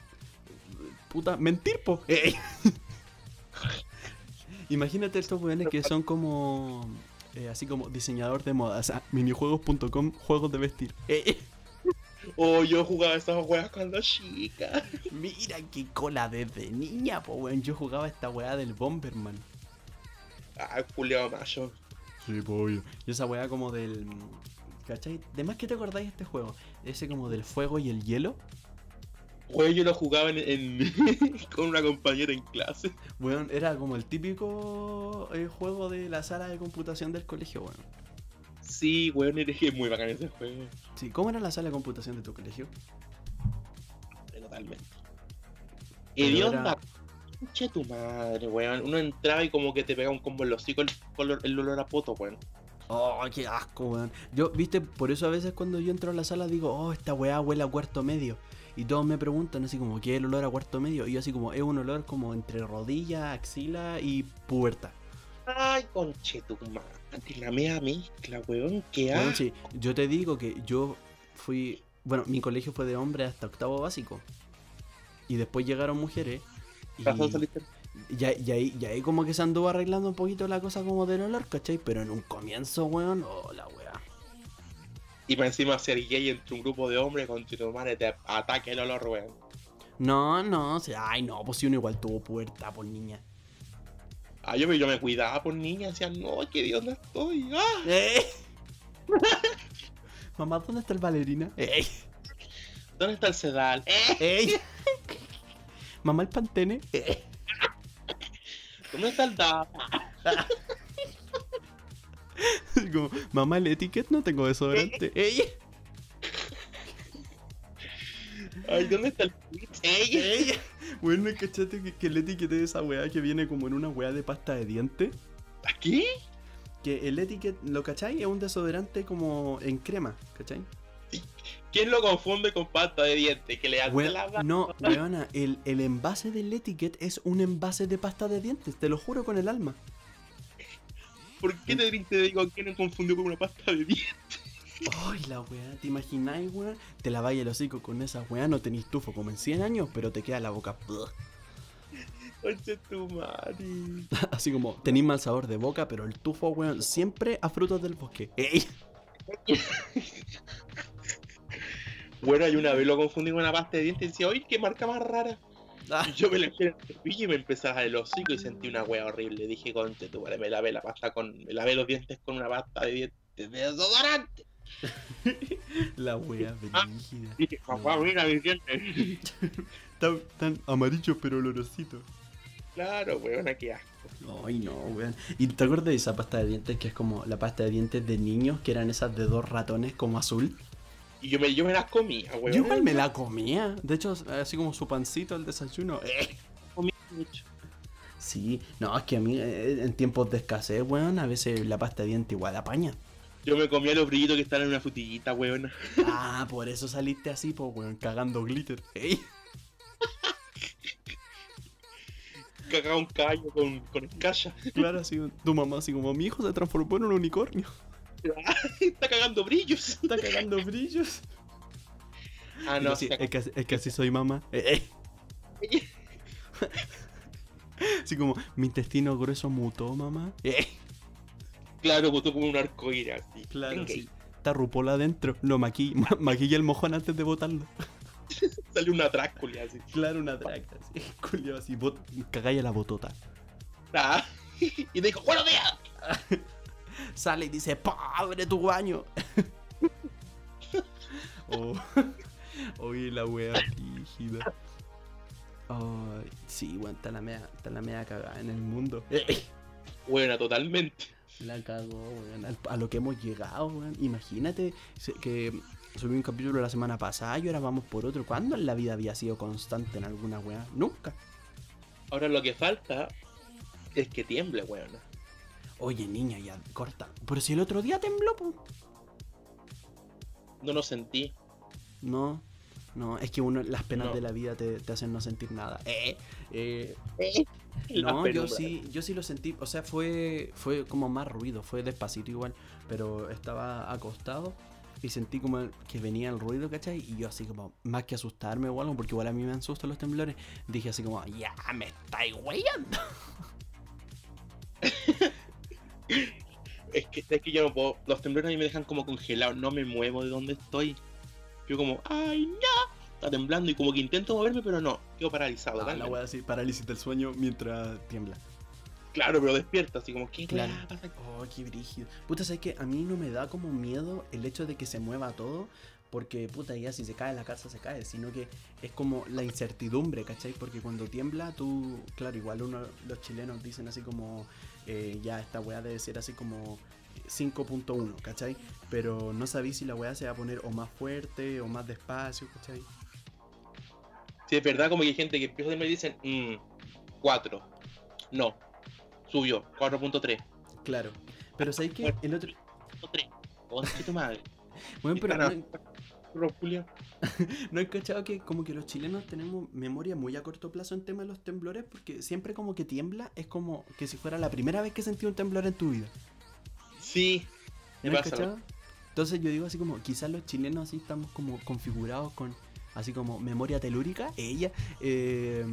Puta, mentir, po. Eh. Imagínate estos weones que son como. eh, así como diseñador de modas. ah, minijuegos.com, juegos de vestir. Eh. O yo jugaba esas weas cuando chica. Mira qué cola desde niña, po, weón. Yo jugaba esta weá del Bomberman. Ah, Julio Mayo. Sí, po, obvio. Y esa weá como del. ¿Cachai? ¿De más que te acordáis de este juego? Ese como del fuego y el hielo. Güey, yo lo jugaba en, en- con una compañera en clase. Weón, era como el típico eh, juego de la sala de computación del colegio, weón. Sí, weón, eres muy bacán ese juego. Sí, ¿cómo era la sala de computación de tu colegio? Totalmente. Hedionda. era- tu madre, weón. Uno entraba y como que te pegaba un combo en los hocico el, color- el olor a poto, weón. Oh, qué asco, weón. Yo, viste, por eso a veces cuando yo entro a la sala digo, oh, esta weá huele a cuarto medio. Y todos me preguntan así como, ¿qué es el olor a cuarto medio? Y yo así como, es un olor como entre rodilla, axila y pubertad. Ay, conche tu madre. La mea mezcla, weón. ¿Qué Weón, ha? sí, yo te digo que yo fui, bueno, mi colegio fue de hombre hasta octavo básico. Y después llegaron mujeres. Y, Ya, y ahí, y ahí como que se anduvo arreglando un poquito la cosa como del olor, ¿cachai? Pero en un comienzo, weón, oh, la weá. Y para encima ser gay entre un grupo de hombres con tu madre te ataque el olor, weón. No, no, o sea, ay, no, pues si uno igual tuvo puerta, por niña. Ah, yo yo me cuidaba por niña, decía, no, que Dios no estoy. Ah, ¡Eh! Mamá, ¿dónde está el bailarina? ¡Ey! ¿dónde está el sedal? Eh, ¡Ey! Mamá, el pantene. ¡Eh! ¿Dónde está el dapa? Como, mamá, el etiquet no tengo desodorante. ¡Ey! Ay, ¿dónde está el Twitch? ¡Ey! Ella. Bueno, ¿cachate que, que el etiquete de esa weá que viene como en una weá de pasta de diente? ¿Aquí? Que el etiquet, ¿lo cachai? Es un desodorante como en crema, ¿cachai? ¿Quién lo confunde con pasta de dientes? Que le hace la barba? no, weona, el, el envase del etiquet es un envase de pasta de dientes, te lo juro con el alma. ¿Por qué te, te digo que no confundió con una pasta de dientes? Ay, la weá, ¿te imagináis, weá? Te laváis el hocico con esa weá, no tenéis tufo como en 100 años, pero te queda la boca. Oye, tu madre. Así como, tenéis mal sabor de boca, pero el tufo, weón, siempre a frutos del bosque. ¡Ey! Bueno, y una vez lo confundí con una pasta de dientes y decía, oye, qué marca más rara. Ah, Y yo me la eché en el cepillo y me empecé a dar el hocico y sentí una wea horrible. Dije, conche, tu madre, me lavé la pasta con. Me lavé los dientes con una pasta de dientes de desodorante. la weá Ah. brígida. Dije, papá, mira mis dientes. Tan, tan amarillo pero olorosito. claro, weón, qué asco. Ay, no, weón. ¿Y te acuerdas de esa pasta de dientes que es como la pasta de dientes de niños, que eran esas de dos ratones como azul? Y yo me, yo me las comía, weón. Yo igual me la comía. De hecho, así como su pancito al desayuno. Eh. comí mucho. Sí, no, es que a mí eh, en tiempos de escasez, weón, a veces la pasta de dientes igual apaña. Yo me comía los brillitos que están en una frutillita, weón. Ah, por eso saliste así, pues, weón, cagando glitter. Ey. Cagaba un callo con, con escaya. Claro, así, tu mamá así como, mi hijo se transformó en un unicornio. Está cagando brillos. Está cagando brillos. Ah, no, sí, se es, que, así- es que así soy mamá. Eh, eh. Así como, mi intestino grueso mutó, mamá. Eh, Claro, botó como un arcoíris así. claro, sí. Está rupola adentro. Lo maquilla, ma- maquilla el mojón antes de botarlo. Sale una Drácula así. Claro, una draga, así. Culiao, así, bot, cagáis a la botota. Ah, y dijo, ¡Buenos días! Sale y dice, ¡Pobre tu baño! oh. Oye, la wea rígida. Ay, sí, weón, está la mea, está la mea cagada en el mundo. Buena, totalmente. La cagó, weón. A lo que hemos llegado, weón. Imagínate que subí un capítulo la semana pasada y ahora vamos por otro. ¿Cuándo en la vida había sido constante en alguna weá? Nunca. Ahora lo que falta es que tiemble, weón. Oye, niña, ya corta. Pero si el otro día tembló. No lo sentí. No, no, es que uno, las penas No. de la vida te, te hacen no sentir nada. Eh, eh, La no, yo sí, yo sí lo sentí. O sea, fue, fue como más ruido, fue despacito igual. Pero estaba acostado y sentí como que venía el ruido, ¿cachai? Y yo así como, más que asustarme o algo, porque igual a mí me asustan los temblores, dije así como, ya me estáis weyando. Es que, es que yo no puedo. Los temblores a mí me dejan como congelado. No me muevo de donde estoy. Yo como, ¡ay, no! Está temblando y como que intento moverme, pero no. Quedo paralizado. Ah, la wea así, parálisis del sueño mientras tiembla. Claro, pero despierto, así como, ¿qué Claro. pasa? Oh, qué brígido. Puta, ¿sabes que A mí no me da como miedo el hecho de que se mueva todo. Porque, puta, ya si se cae la casa se cae. Sino que es como la incertidumbre, ¿cachai? Porque cuando tiembla, tú, claro, igual uno, los chilenos dicen así como, eh, ya esta weá debe ser así como 5.1, ¿cachai? Pero no sabéis si la weá se va a poner o más fuerte o más despacio, ¿cachai? Sí, es verdad, como que hay gente que empieza a y dicen, mmm, 4. No. Subió, 4.3. Claro. Pero ¿sabéis que el otro... 3. Conche tu madre. Bueno, pero... No- a- Ro- Julio. ¿No he cachado que como que los chilenos tenemos memoria muy a corto plazo en tema de los temblores? Porque siempre como que tiembla es como que si fuera la primera vez que sentí un temblor en tu vida. Sí. ¿No Me has cachado? Entonces yo digo así como, quizás los chilenos así estamos como configurados con así como memoria telúrica, ella, eh,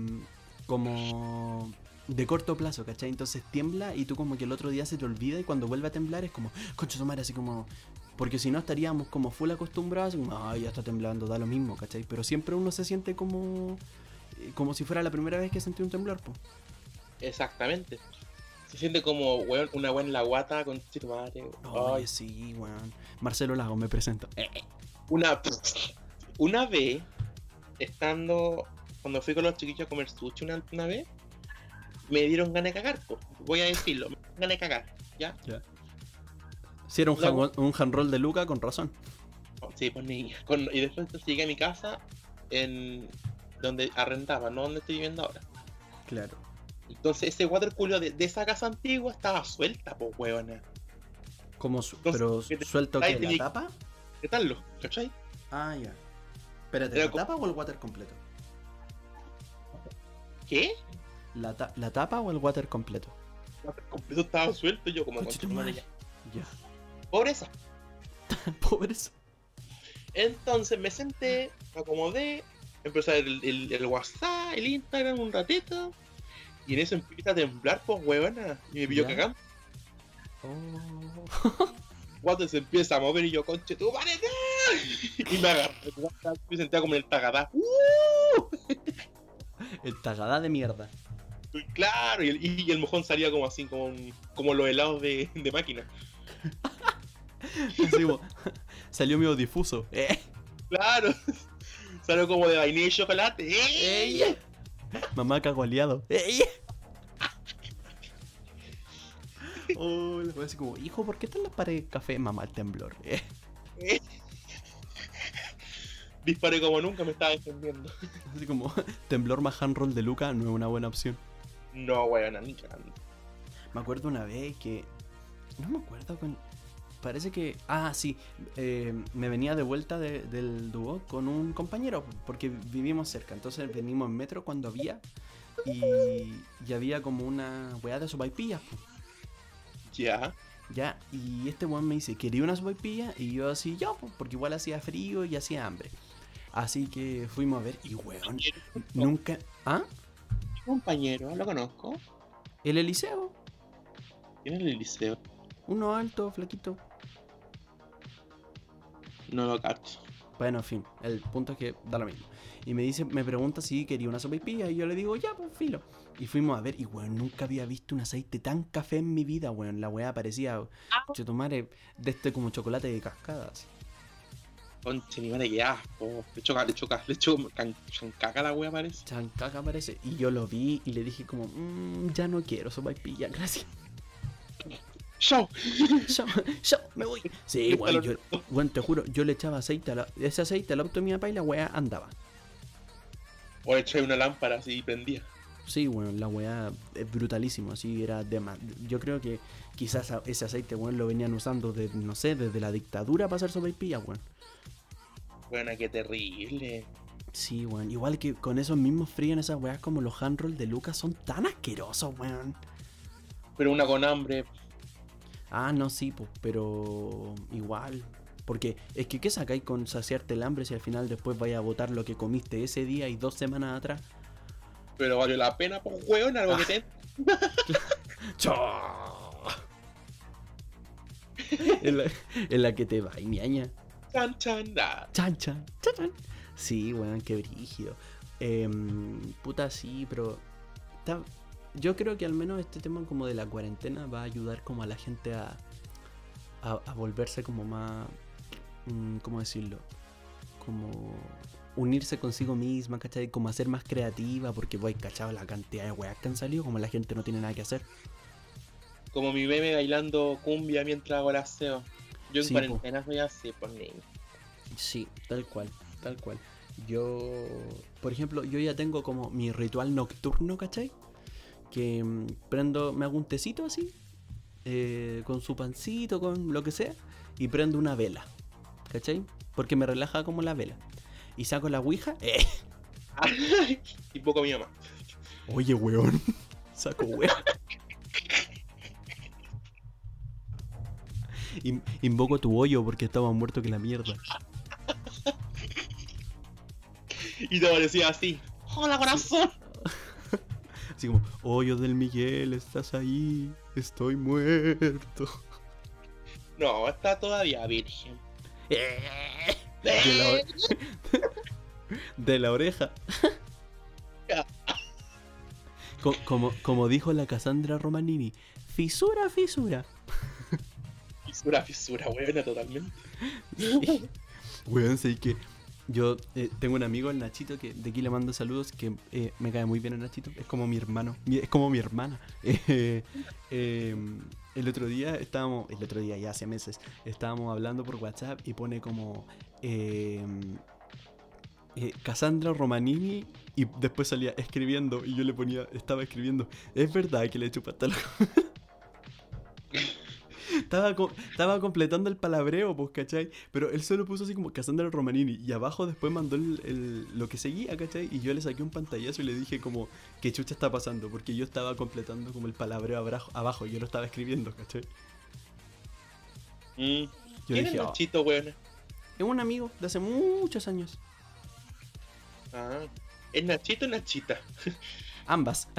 como de corto plazo, ¿cachai? Entonces tiembla y tú como que el otro día se te olvida y cuando vuelve a temblar es como, concha tu madre, así como... Porque si no estaríamos como full acostumbrados, como, ay, ya está temblando, da lo mismo, ¿cachai? Pero siempre uno se siente como... eh, Como si fuera la primera vez que sentí un temblor, pues. Exactamente. Se siente como weón, una buena en la guata con madre. Oye, Ay, sí, weón. Marcelo Lago me presenta. Eh, eh. Una, una vez, estando, cuando fui con los chiquillos a comer sushi una, una vez, me dieron ganas de cagar, po. voy a decirlo, me dieron ganas de cagar, ¿ya? Si era un, La- hand, un hand roll de Luca, con razón. Sí, pues niña. Con- y después llegué a mi casa en donde arrendaba, no donde estoy viviendo ahora. Claro. Entonces ese water cooler de, de esa casa antigua estaba suelta, pues huevona. Como su- Entonces, pero ¿qué te- suelto que la tapa. ¿Qué tal lo? ¿Cachai? Ah, ya. Espérate, Era ¿la tapa o el water completo? ¿Qué? ¿La, ta- ¿La tapa o el water completo? El water completo estaba suelto yo como. Ya. Pobreza. Pobres. Entonces me senté, me acomodé, empecé a ver el, el- el WhatsApp, el Instagram un ratito. Y en eso empieza a temblar, pues huevona. Y me pilló Ya. cagando. Oh. Cuando se empieza a mover y yo, conche madre, no". Y me agarré me senté como en el tagadá. ¡Uh! el tagadá de mierda. Claro, y el, y el mojón salía como así, como, como los helados de, de máquina. Así como, salió medio difuso. Eh. Claro. Salió como de vainilla y chocolate. ¡Ey! Mamá cagoleado. ¡Ey! Oh, le voy a decir como, hijo, ¿por qué están las paredes de café? Mamá, el temblor. Eh. Disparé como nunca me estaba defendiendo. Así como, temblor más hand roll de Luca no es una buena opción. No, weón, ni cagando. Me acuerdo una vez que. No me acuerdo con. Parece que. Ah, sí. eh, me venía de vuelta de- del dúo con un compañero. Porque vivimos cerca. Entonces venimos en metro cuando había. Y, y había como una weá de sopaipillas. Ya. Ya. Y este weón me dice, ¿quería una sopaipilla? Y yo así, ya, po, porque igual hacía frío y hacía hambre. Así que fuimos a ver. Y weón, nunca. ¿Ah? compañero, lo conozco. El Eliseo. Tiene el liceo. Uno alto, flaquito. No lo cacho. Bueno, en fin, el punto es que da lo mismo. Y me dice, me pregunta si quería una sopaipilla y yo le digo, ya, pues filo. Y fuimos a ver, y weón, nunca había visto un aceite tan café en mi vida, weón. La weá parecía, chetumare, de este como chocolate de cascadas. Conche, ni madre, qué asco. Le choca, le choca, le choca, chancaca la wea parece. Chancaca parece. Y yo lo vi y le dije como, "Mm, ya no quiero sopaipilla, gracias. ¡Chao! Yo, yo, me voy. Sí, weón, yo, weón, te juro, yo le echaba aceite a la- ese aceite al auto de mi papá y la weá andaba. O le echáis una lámpara así y prendía. Sí, bueno, la weá es brutalísimo, así era de más. Yo creo que quizás ese aceite, weón, lo venían usando de, no sé, desde la dictadura para hacer sopaipilla, weón. Buena, qué terrible. Sí, weón. Igual que con esos mismos fríos, esas weas como los hand roll de Lucas son tan asquerosos, weón. Pero una con hambre. Ah, no, sí, pues, pero igual. Porque es que, ¿qué sacáis con saciarte el hambre si al final después vais a botar lo que comiste ese día y dos semanas atrás? Pero valió la pena, pues weón, algo que te. en, la, en la que te va, y ñaña. Chan, chan, da. Chan, chan, chan, chan. Sí, weón, qué brígido. Em, puta, sí, pero. está- Yo creo que al menos este tema como de la cuarentena va a ayudar como a la gente a. a, a volverse como más. mm, ¿Cómo decirlo? Como. Unirse consigo misma, ¿cachai? Como a ser más creativa, porque voy cachado la cantidad de weas que han salido, como la gente no tiene nada que hacer. Como mi meme bailando cumbia mientras hago el aseo. Yo en Sí, cuarentena soy así, pues niño. Sí, tal cual, tal cual. Yo, por ejemplo, yo ya tengo como mi ritual nocturno, ¿cachai? Que mm, prendo, me hago un tecito así, eh, con su pancito, con lo que sea, y prendo una vela, ¿cachai? Porque me relaja como la vela. Y saco la ouija, eh. y poco mi mamá. Oye, weón, saco weón. In- Invoco tu hoyo porque estaba muerto que la mierda. Y te parecía así. Hola, corazón. Así como, hoyo del Miguel, estás ahí, estoy muerto. No, está todavía virgen. De la, ore- de la oreja. Co- Como, como dijo la Cassandra Romanini, fisura, fisura. Fisura, fisura, buena totalmente. Weón, sé que yo eh, tengo un amigo, el Nachito, que de aquí le mando saludos, que eh, me cae muy bien el Nachito, es como mi hermano, es como mi hermana. Eh, eh, el otro día estábamos, el otro día ya hace meses, estábamos hablando por WhatsApp y pone como, eh, Cassandra Romanini y después salía escribiendo y yo le ponía, estaba escribiendo, es verdad que le chupaste la estaba, co- estaba completando el palabreo, pues, ¿cachai? Pero él solo puso así como Cassandra Romanini y abajo después mandó el, el- lo que seguía, ¿cachai? Y yo le saqué un pantallazo y le dije como, ¿qué chucha está pasando? Porque yo estaba completando como el palabreo abajo, abajo y yo lo estaba escribiendo, ¿cachai? Mm. Yo ¿Quién dije, es "Ah, Nachito, weón? es un amigo de hace muchos años. Ah, ¿es Nachito o Nachita? Ambas.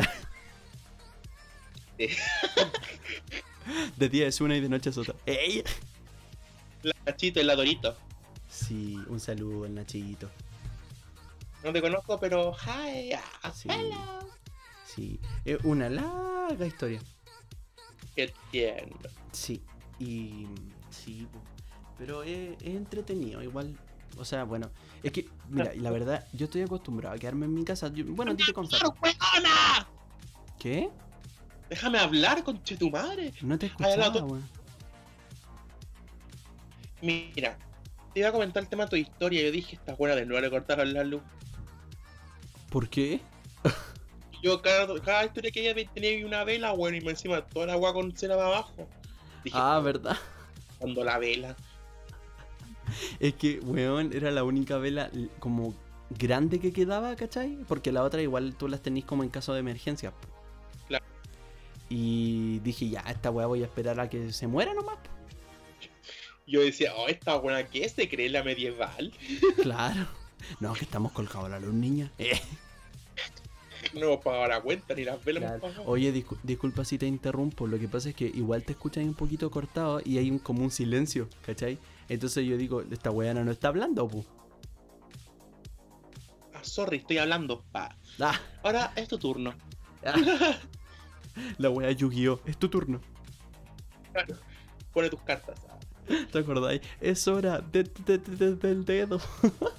Eh. De día es una y de noche es otra. ¡Ey! La Nachito, el Adorito. Sí, un saludo al Nachito. No te conozco, pero hi, ah, Sí. hello. Sí, es una larga historia. Qué tierno. Sí, y sí, pero es, es entretenido, igual. O sea, bueno, es que, mira, la verdad, yo estoy acostumbrado a quedarme en mi casa. yo- bueno, a ti te confieso. ¿Qué? Déjame hablar, conche tu madre. No te escuchaba, to- weón. Mira, te iba a comentar el tema de tu historia. Yo dije, esta buena de nuevo le cortaron la luz. ¿Por qué? Yo, cada, cada historia que ella tenía una vela, bueno, y encima toda la agua con cera para abajo. Dije, Ah, ¿verdad? cuando la vela. Es que, weón, era la única vela como grande que quedaba, ¿cachai? Porque la otra igual tú las tenés como en caso de emergencia. Y dije, ya, esta weá voy a esperar a que se muera nomás. Yo decía, oh, esta buena que se cree la medieval. Claro. No, que estamos colgados a la luz, niña. Eh. No hemos pagado la cuenta ni las velas Claro. hemos pagado. Oye, discu- disculpa si te interrumpo. Lo que pasa es que igual te escuchas un poquito cortado y hay un, como un silencio, ¿cachai? Entonces yo digo, esta weana no está hablando, pu. Ah, sorry, estoy hablando. Pa. Ah, Ahora es tu turno. ah. La wea Yu-Gi-Oh! Es tu turno. Pone tus cartas. ¿Te acordáis? Es hora de- de- de- de- del dedo.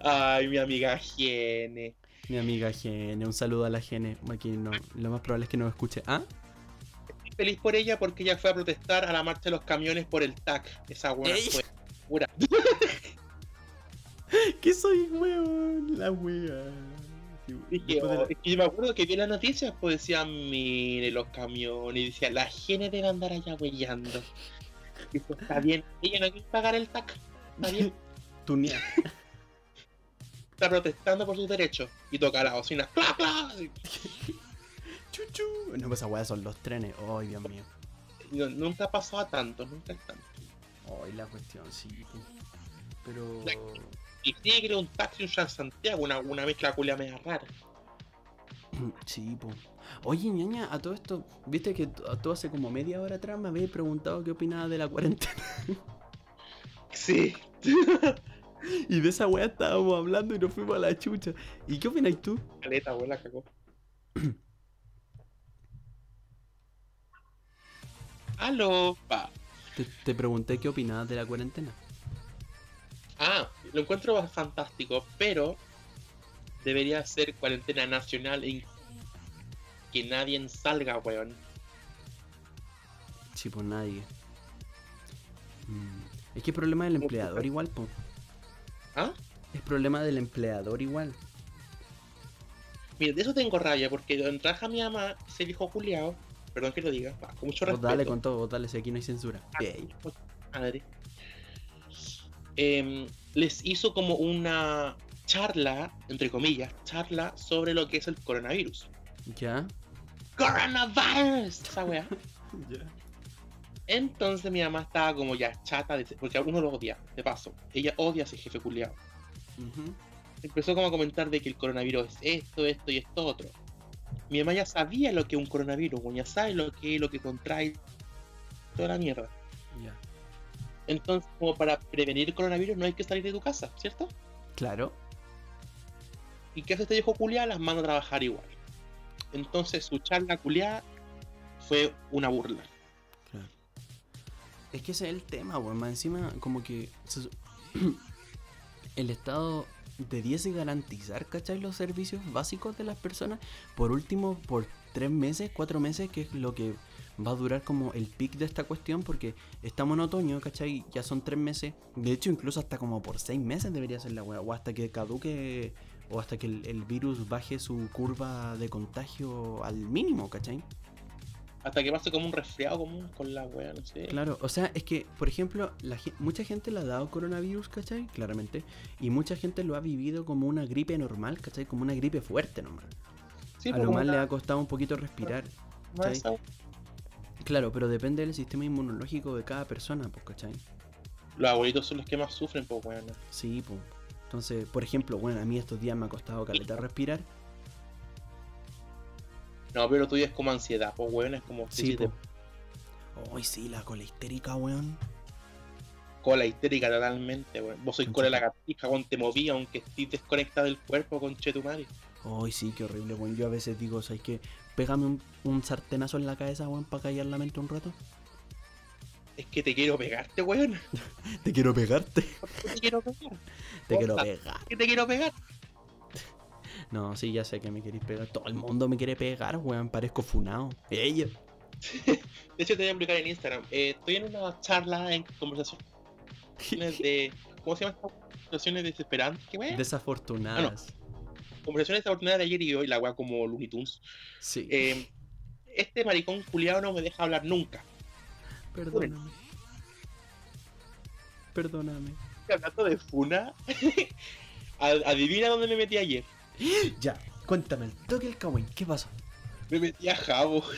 Ay, mi amiga Gene. Mi amiga Gene, un saludo a la Gene. Aquí no, lo más probable es que no escuche. ¿Ah? Estoy feliz por ella porque ella fue a protestar a la marcha de los camiones por el TAC. Esa buena fue pura. ¿Qué soy, weón? La wea. De oh, es que yo me acuerdo que vi las noticias, pues decían, mire los camiones, y decía, la Gene debe andar allá huellando. Y pues, está bien, ella no quiere pagar el TAC. Está bien, Tunea. está protestando por sus derechos. Y toca la bocina, ¡cla, cla! Y Chuchu. No, pues esa wea son los trenes. Ay, Dios mío. no- nunca pasaba tanto, nunca es tanto. Ay, la cuestión, sí. pu. Pero. Y creo un taxi, un Santiago, una, una mezcla culia media rara. Sí, po. Oye, ñaña, a todo esto, viste que tú hace como media hora atrás me habías preguntado qué opinaba de la cuarentena. Sí. Y de esa weá estábamos hablando y nos fuimos a la chucha. ¿Y qué opinas tú? Caleta, abuela, cagó. Aló, pa. Te, te pregunté qué opinabas de la cuarentena. Ah, lo encuentro fantástico, pero debería ser cuarentena nacional y que nadie salga, weón. Sí, pues nadie. Mm, Es que es problema del empleador igual, po. ¿Ah? Es problema del empleador igual. Mira, de eso tengo rabia, porque donde trabaja mi mamá, ese viejo culiao, perdón que lo diga, con mucho Vos respeto. dale con todo, vos dale, si aquí no hay censura. Ey. madre, em, les hizo como una charla, entre comillas, charla sobre lo que es el coronavirus. ¿Ya? ¡Coronavirus! Esa wea. Ya. Entonces mi mamá estaba como ya chata, de, porque uno lo odia, de paso. Ella odia a ese jefe culiado. Ujú. Empezó como a comentar de que el coronavirus es esto, esto y esto otro. Mi mamá ya sabía lo que es un coronavirus, ya sabe lo que lo que contrae toda la mierda. Ya. Entonces, como para prevenir el coronavirus no hay que salir de tu casa, ¿cierto? Claro. ¿Y qué hace este viejo culiado? Las manda a trabajar igual. Entonces su charla culiada fue una burla. Claro. Es que ese es el tema, weón. Más encima, como que se el Estado debiese garantizar, ¿cachai? Los servicios básicos de las personas. Por último, por tres meses, cuatro meses, que es lo que va a durar como el pic de esta cuestión porque estamos en otoño, ¿cachai? Ya son tres meses. De hecho, incluso hasta como por seis meses debería ser la weá. O hasta que caduque, o hasta que el, el virus baje su curva de contagio al mínimo, ¿cachai? Hasta que pase como un resfriado común con la wea, no sé. Claro, o sea, es que, por ejemplo, la, mucha gente le ha dado coronavirus, ¿cachai? Claramente. Y mucha gente lo ha vivido como una gripe normal, ¿cachai? Como una gripe fuerte nomás. Sí, a pues, lo más le ha costado un poquito respirar. ¿cachai? Claro, pero depende del sistema inmunológico de cada persona, pues, ¿cachai? Los abuelitos son los que más sufren, pues weón. Sí, pues. Entonces, por ejemplo, bueno, a mí estos días me ha costado caleta respirar. No, pero tú ya es como ansiedad, pues weón, es como Sí, po. Ay, sí, la cola histérica, weón. cola histérica totalmente, weón. Vos sois cola lagartija, weón, te movía aunque estés desconectado del cuerpo con Chetumari. Ay, sí, qué horrible, weón. Yo a veces digo, ¿sabes qué? Pégame un, un sartenazo en la cabeza, weón, para callar la mente un rato. Es que te quiero pegarte, weón. Te quiero pegarte. Te quiero pegar. Te quiero pegar. Que te quiero pegar. No, sí, ya sé que me queréis pegar. Todo el mundo me quiere pegar, weón. Parezco funado. Ella. De hecho, te voy a explicar en Instagram. Eh, estoy en una charla en conversaciones de. ¿Cómo se llama? Conversaciones desesperantes. ¿Qué weón? Desafortunadas. Conversaciones desafortunadas de ayer y hoy, la weá como Looney Tunes. Sí. Eh, este maricón culiado no me deja hablar nunca. Perdóname. Perdóname. Hablando de Funa, ad- adivina dónde me metí ayer. Ya, cuéntame el toque el kawaii. ¿Qué pasó? Me metí a Jabo.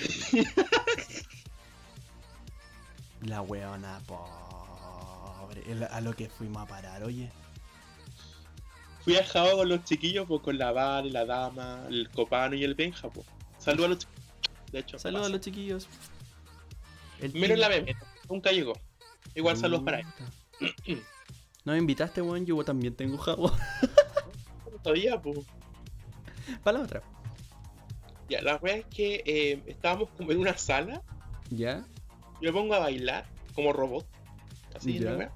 La weona pobre. El- A lo que fuimos a parar, oye. Fui a Jabo con los chiquillos, pues con la Vale, la Dama, el Copano y el Benja, pues. Saludos a los chiquillos. De hecho, Saludos a los chiquillos. El Menos la meme, nunca llegó. Igual saludos para él. No me invitaste, weón. Yo también tengo jabo. Todavía, pues. Para la otra. Ya, la verdad es que eh, estábamos como en una sala. ¿Ya? Yo me pongo a bailar como robot. Así, Ya. la wea.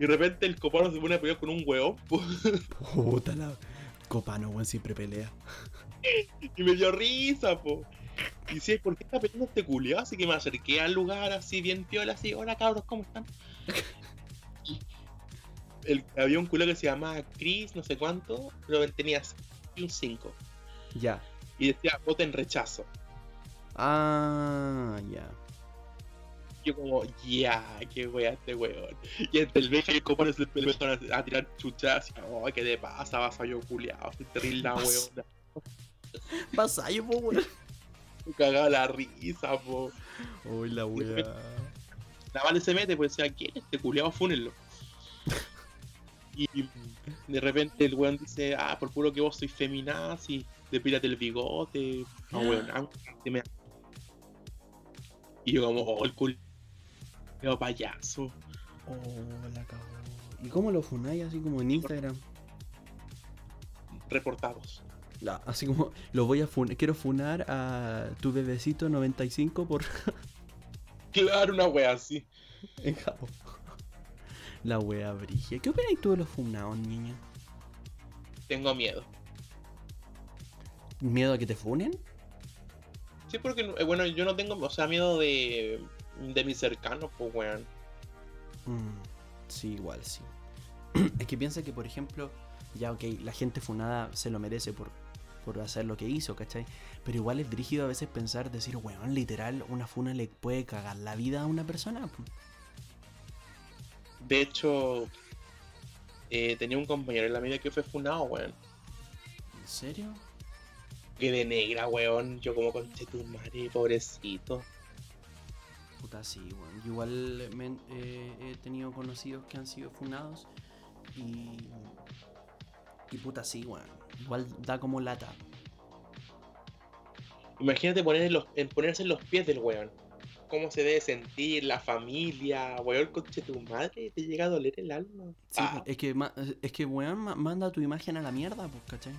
Y de repente el copano se pone a pelear con un pues, Puta la. Copano, weón, siempre pelea. y me dio risa, po. Y decía, ¿por qué está peleando este culiao? Así que me acerqué al lugar así, bien piola, así, hola cabros, ¿cómo están? El- había un culo que se llamaba Chris, no sé cuánto, pero él tenía un 5. Ya. Y decía, voten rechazo. Ah, ya. Yo como, ya, qué wea este weón. Y entre el veje y el copano se empezaron a, a tirar chuchas. Y, oh, ¿qué te pasa? Vas a yo culiao, soy terrible la weón. Vasallo, po, weón. Me cagaba la risa, po. Uy, la wea. La Vale se mete, pues decía, ¿quién es este culiao? Fúnenlo. Y de repente el weón dice, ah, por puro que vos sois feminazi, depílate el bigote, no weón, te me- Y yo como, oh, el culiao payaso. Oh, la cagó. ¿Y cómo lo funáis así como en Instagram? Reportados. La- así como lo voy a funar. Quiero funar a tu bebecito 95 por Claro, una wea así. en Japón. La wea brigia. ¿Qué opinas tú de los funados, niña? Tengo miedo. ¿Miedo a que te funen? Sí, porque, eh, bueno, yo no tengo, o sea, miedo de, de mis cercanos, pues weón. Mm, sí, igual sí. es que piensa que, por ejemplo, ya ok, la gente funada se lo merece por, por hacer lo que hizo, ¿cachai? Pero igual es brígido a veces pensar, decir, weón, literal, una funa le puede cagar la vida a una persona. De hecho, eh, tenía un compañero en la media que fue funado, weón. ¿En serio? Que de negra, weón. Yo como conche tu madre, pobrecito. Puta, sí, weón. Yo Igual me- eh, he tenido conocidos que han sido funados y. Y puta, sí, weón. Igual da como lata. Imagínate poner en los, en ponerse en los pies del weón. Cómo se debe sentir la familia, weón, conche tu madre, te llega a doler el alma. Sí, Ah, es que, es que, weón, ma- manda tu imagen a la mierda, pues, ¿cachai?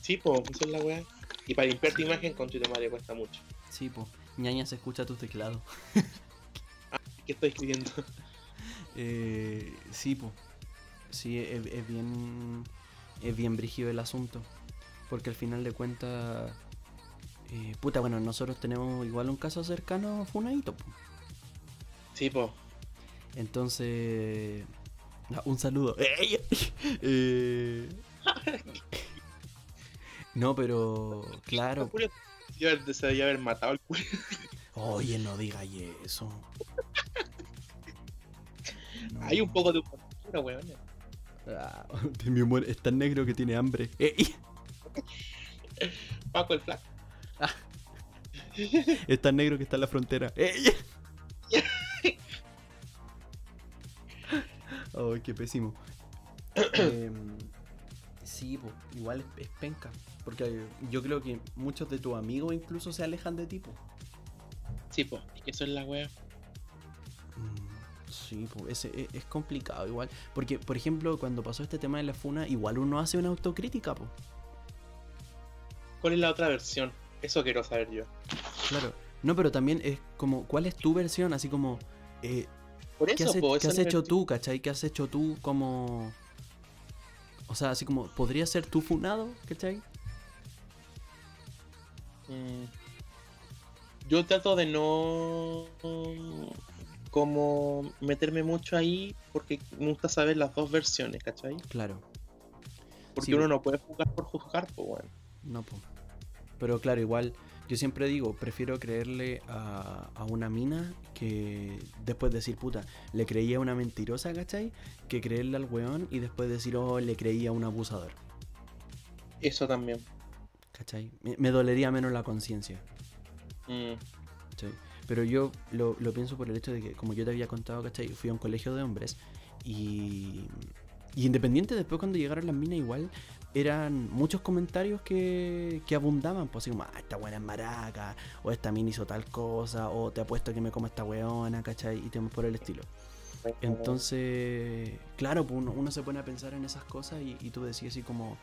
sí, po, esa es la weá. Y para limpiar tu imagen, conche tu madre, cuesta mucho. Sí, pues. Ñaña se escucha tu teclado. ¿Qué estoy escribiendo? Eh, sí, pues. Sí, es, es bien. Es bien brígido el asunto. Porque al final de cuentas. Eh, puta, bueno, nosotros tenemos igual un caso cercano funadito. po. Sí, po. Entonces. ah, Un saludo. ¡Ey! Eh, No, pero. Claro. Julio se debería haber- matado al culo. Oye, no digas eso. No. Hay un poco de cultura, weón. Ah, mi humor es tan negro que tiene hambre. ¡Ey! Paco el flaco. Es tan negro que está en la frontera. ¡Ey! Ay, qué pésimo. Em, sí, po, igual es penca. Porque yo creo que muchos de tus amigos incluso se alejan de ti, po. Sí, po. Es que eso es la wea. Mm, Sí, po, es, es complicado igual. Porque, por ejemplo, cuando pasó este tema de la funa, igual uno hace una autocrítica, po. ¿Cuál es la otra versión? Eso quiero saber yo. Claro. No, pero también es como, ¿cuál es tu versión? Así como, eh, Por ¿qué eso, has, po. qué has es la hecho tú, cachai? ¿Qué has hecho tú como... O sea, así como, ¿podría ser tú funado, cachai? Mm. Yo trato de no como meterme mucho ahí porque me gusta saber las dos versiones, ¿cachai? Claro, Porque Sí, uno no puede juzgar por juzgar, pues bueno. no, po. Pero claro, igual, yo siempre digo, prefiero creerle a, a una mina que después decir, puta, le creía a una mentirosa, cachai? Que creerle al weón y después decir, oh, le creía a un abusador, Eso también. Cachai? Me, me dolería menos la conciencia. Mm. ¿cachai? Pero yo lo, lo pienso por el hecho de que, como yo te había contado, ¿cachai? Fui a un colegio de hombres y, y independiente después cuando llegaron las minas igual eran muchos comentarios que, que abundaban, pues así como, ah, esta buena es maraca, o esta mina hizo tal cosa, o te apuesto que me como esta weona, ¿cachai? Y temas por el estilo. Entonces, claro, pues uno, uno se pone a pensar en esas cosas y, y tú decías así como,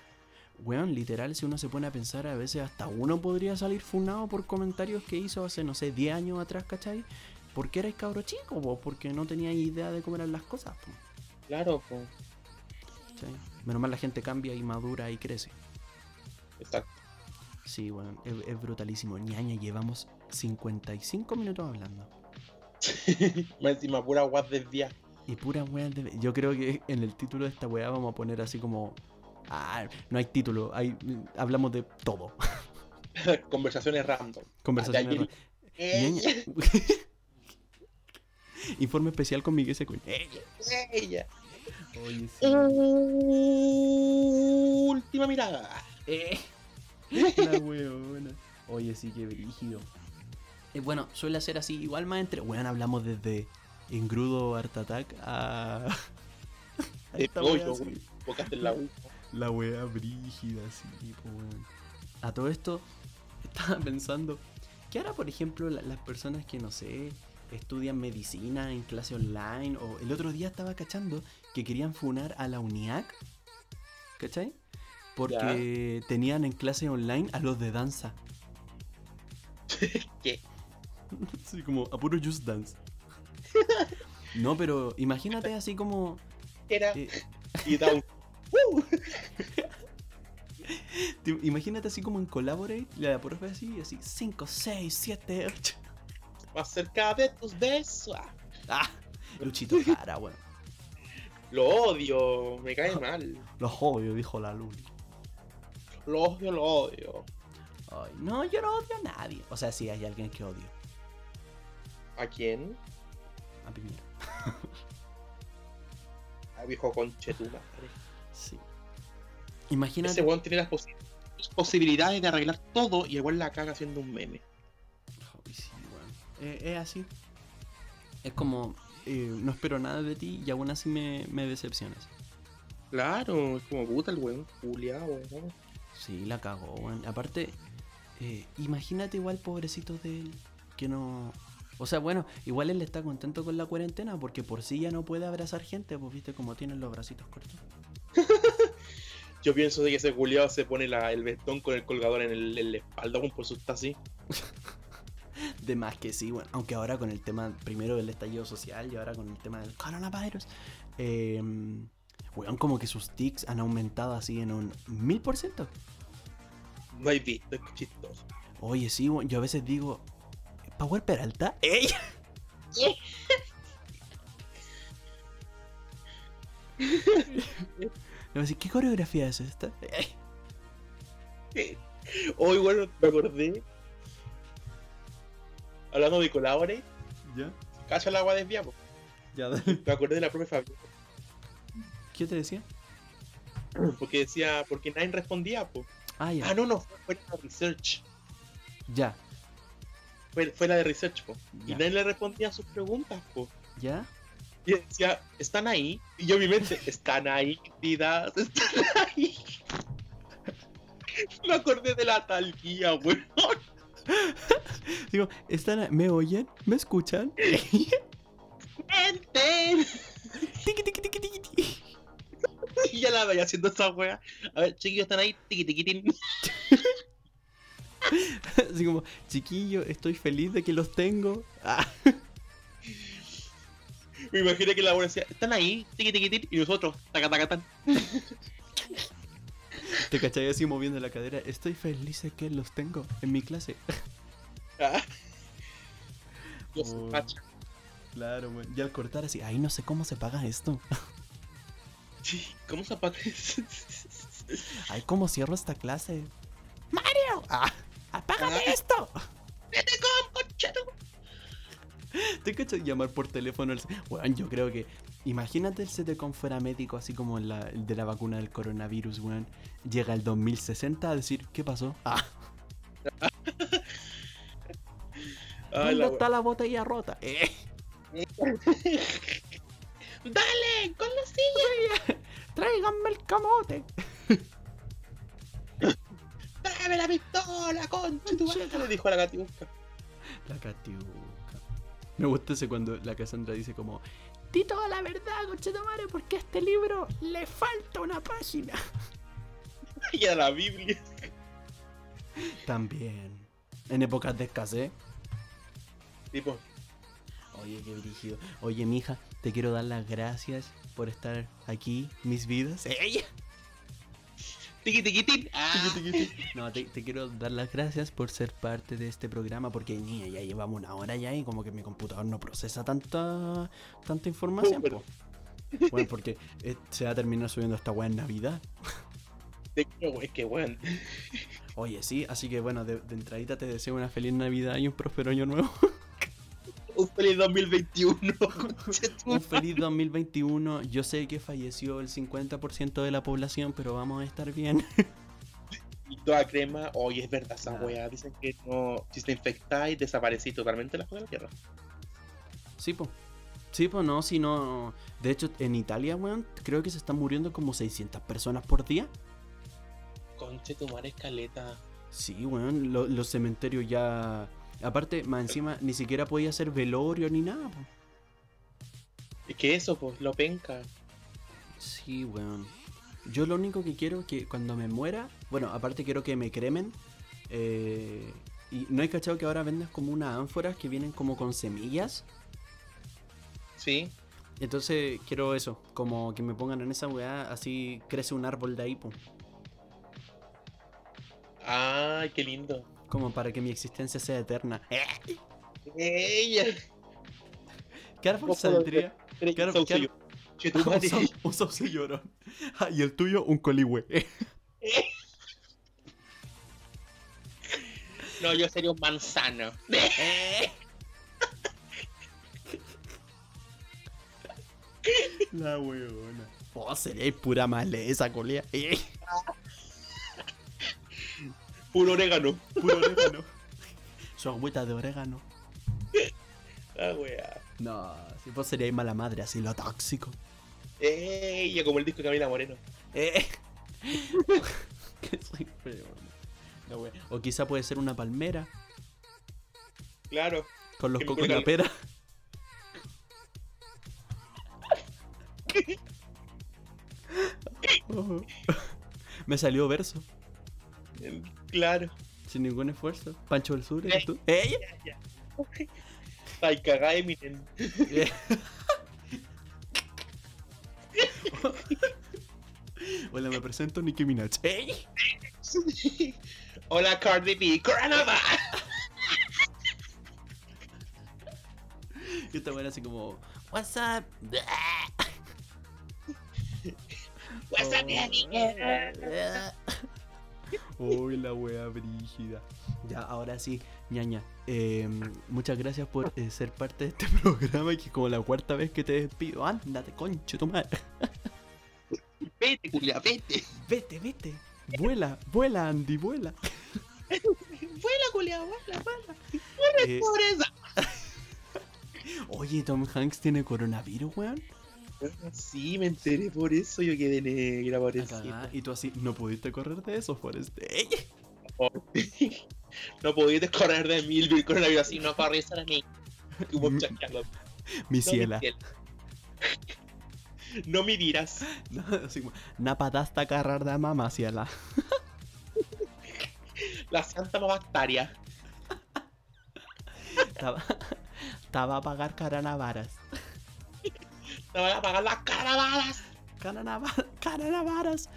weón, literal, si uno se pone a pensar, a veces hasta uno podría salir funado por comentarios que hizo hace, no sé, 10 años atrás, ¿cachai? Porque erais cabro chico, po? porque no teníais idea de cómo eran las cosas, po, Claro, pues. Menos mal la gente cambia y madura y crece. Exacto. Sí, weón, es, es brutalísimo. Ñaña, llevamos 55 minutos hablando. Encima, pura guas desviada. Y pura weá de... Yo creo que en el título de esta weá vamos a poner así como... Ah, no hay título, hay, hablamos de todo. Conversaciones random. Conversaciones. De ra- Ñaña. Ella, Informe especial con Miguel Secuñ. ella. Oye, sí. Última mirada. La weona. Oye, sí, qué brígido. Eh, bueno, suele ser así, igual más entre. Weón, hablamos desde Engrudo Art Attack a. a esta así. la U. La wea brígida, sí, po, weón. A todo esto, estaba pensando. ¿Qué hará, por ejemplo, la- las personas que, no sé, estudian medicina en clase online? O el otro día estaba cachando que querían funar a la UNIAC. ¿Cachai? Porque tenían en clase online a los de danza. ¿Qué? Sí, como a puro Just Dance. No, pero imagínate así como. Era. eh, Y da imagínate así como en Collaborate, la profe así, así 5, 6, 7, 8. Más cerca de tus besos. Ah, Luchito Jara, weón. Lo odio. Me cae mal. Los odio, dijo la Luli. Lo odio, lo odio. Ay, no, yo no odio a nadie. O sea, sí hay alguien que odio. ¿A quién? A Piñera. A viejo conche tu madre. Sí. Imagínate. Ese weón tiene las posi- posibilidades de arreglar todo y igual la caga haciendo un meme. Sí. Eh, es así. Es como. eh, no espero nada de ti y aún así me, me decepcionas. Claro, es como puta el weón culiado, weón. Sí, la cagó, weón. Aparte, eh, imagínate igual, pobrecito de él, que no... O sea, bueno, igual él está contento con la cuarentena porque por sí ya no puede abrazar gente, pues viste como tienen los bracitos cortos. Yo pienso de que ese culiado se pone la- el vestón con el colgador en, el, espalda, weón, por está así. De más que sí, bueno, aunque ahora con el tema primero del estallido social y ahora con el tema del coronavirus, eh, weón, como que sus tics han aumentado así en un mil por ciento. No hay visto, es chistoso. Oye, sí, weón, yo a veces digo, ¿Power Peralta? ¡Ey! Le a decir, ¿qué coreografía es esta? Hoy, bueno, me acordé. Hablando de colabore, ¿Ya? cacha el agua desviada, po. Ya, dale. Me acordé de la profe Fabio. ¿Qué te decía? Porque decía, porque nadie respondía, po. Ah, ya. Ah, no, no, fue, la research. Ya. Fue, fue la de research, po. Y nadie le respondía a sus preguntas, po. ¿Ya? Y decía, ¿están ahí? Y yo mi mente, ¿están ahí, vidas? ¿Están ahí? Me acordé de la talquía, weón. Digo, ¿están, ¿me oyen? ¿Me escuchan? ¡Enten! Tiqui, tiqui, tiqui, tiqui, tiqui. Y ya la veía haciendo esa wea. A ver, chiquillos, ¿están ahí? Tiqui, tin. Así como, chiquillo, estoy feliz de que los tengo. Ah, Me imaginé que la wea decía, ¿están ahí? Tiqui, tiqui, tin. Y nosotros, taca, taca, tan. te cachai así moviendo la cadera. Estoy feliz de que los tengo en mi clase. Ah. Oh. Claro, güey. Y al cortar así, ay, no sé cómo se paga esto. Sí, ¿Cómo se apaga eso? Ay, ¿cómo cierro esta clase? ¡Mario! Ah, ¡Apágame Ah. esto! Te cacho llamar por teléfono. al- Weón, yo creo que. Imagínate el CTCOM fuera médico, así como la, el de la vacuna del coronavirus, weón. Llega el 2060 a decir, ¿qué pasó? Ah, ¿dónde la está la botella rota? Eh, ¡Dale! ¡Con la silla! tráiganme el camote. ¡Dame la pistola, concha tu! Le dijo a la gatiusca. La catiuca. Me gusta ese cuando la Cassandra dice como, di toda la verdad, conchetumare, porque a este libro le falta una página. Y a la Biblia. También. En épocas de escasez. Tipo, Oye, qué dirigido. Oye, mija, te quiero dar las gracias por estar aquí, mis vidas. ¡Ey! Tiqui tin. Ah. No, te, te quiero dar las gracias por ser parte de este programa porque niña, ya llevamos una hora ya y como que mi computador no procesa tanta tanta información. Bueno. po. Bueno, porque eh, se va a terminar subiendo esta weá en Navidad. Te quiero, güey, qué weón. Oye, sí, así que bueno, de, de entradita te deseo una feliz Navidad y un próspero año nuevo. Un feliz 2021. concha tu un feliz 2021. Yo sé que falleció el 50% de la población, pero vamos a estar bien. Y toda crema, oye, es verdad esa Ah. weá. Dicen que no, si te infectáis, desaparecís totalmente la de la tierra. Sí, po. Sí, pues no, si no. De hecho, en Italia, weón, creo que se están muriendo como 600 personas por día. Conche tu madre escaleta. Sí, weón, lo- los cementerios ya. Aparte, más encima, ni siquiera podía hacer velorio ni nada, po. Es que eso, pues, lo penca. Sí, weón. Yo lo único que quiero que cuando me muera. Bueno, aparte quiero que me cremen. eh, y no hay cachado que ahora vendas como unas ánforas que vienen como con semillas. Sí. Entonces quiero eso, como que me pongan en esa weá, así crece un árbol de ahí, po. Ay, qué lindo. Como para que mi existencia sea eterna. Ella. ¿Qué árbol Ojo, saldría? Un sauce yo. Che, tu Un sauce llorón. Ah, y el tuyo, un coligüe. No, yo sería un manzano. La weona. Oh, sería pura maleza, colia. Eh, Puro orégano. Puro orégano. Su agüita de orégano. Ah, weá. No, si vos seríais mala madre, así lo tóxico. Ella, como el disco de Camila Moreno. Eh. que soy peor. La wea. O quizá puede ser una palmera Claro. con los cocos en la pera. Oh. Me salió verso, Claro. sin ningún esfuerzo. Pancho del Sur, ¿eres tú? ¿Ella? Ya, ya. Ay, cagá Eminem. Hola, me presento Nicki Minaj. ¡Ey! Hola Cardi B, coronavirus. Y esta buena así como, What's up? What's up, Daddy? Uy, la wea brígida. Ya, ahora sí, ñaña. eh, muchas gracias por eh, ser parte de este programa, que es como la cuarta vez que te despido. Ándate, concho, tu madre. Vete, culia, vete. Vete, vete. Vuela, vuela, Andy, vuela. Vuela, culia, vuela, vuela. Eh, Pobreza. oye, Tom Hanks tiene coronavirus, weón. Sí, me enteré por eso, yo quedé negra por La eso. Y tú así, no pudiste correr de eso, Forrest. No podías correr de mil el coronavirus así, no corres de mí. Mi ciela. No me dirás. No, así napadaste carrar de mamá, ciela. La santa mabactaria. Estaba, estaba a pagar caranabaras. Te van a pagar las caravanas. Caranabaras. Caranabaras.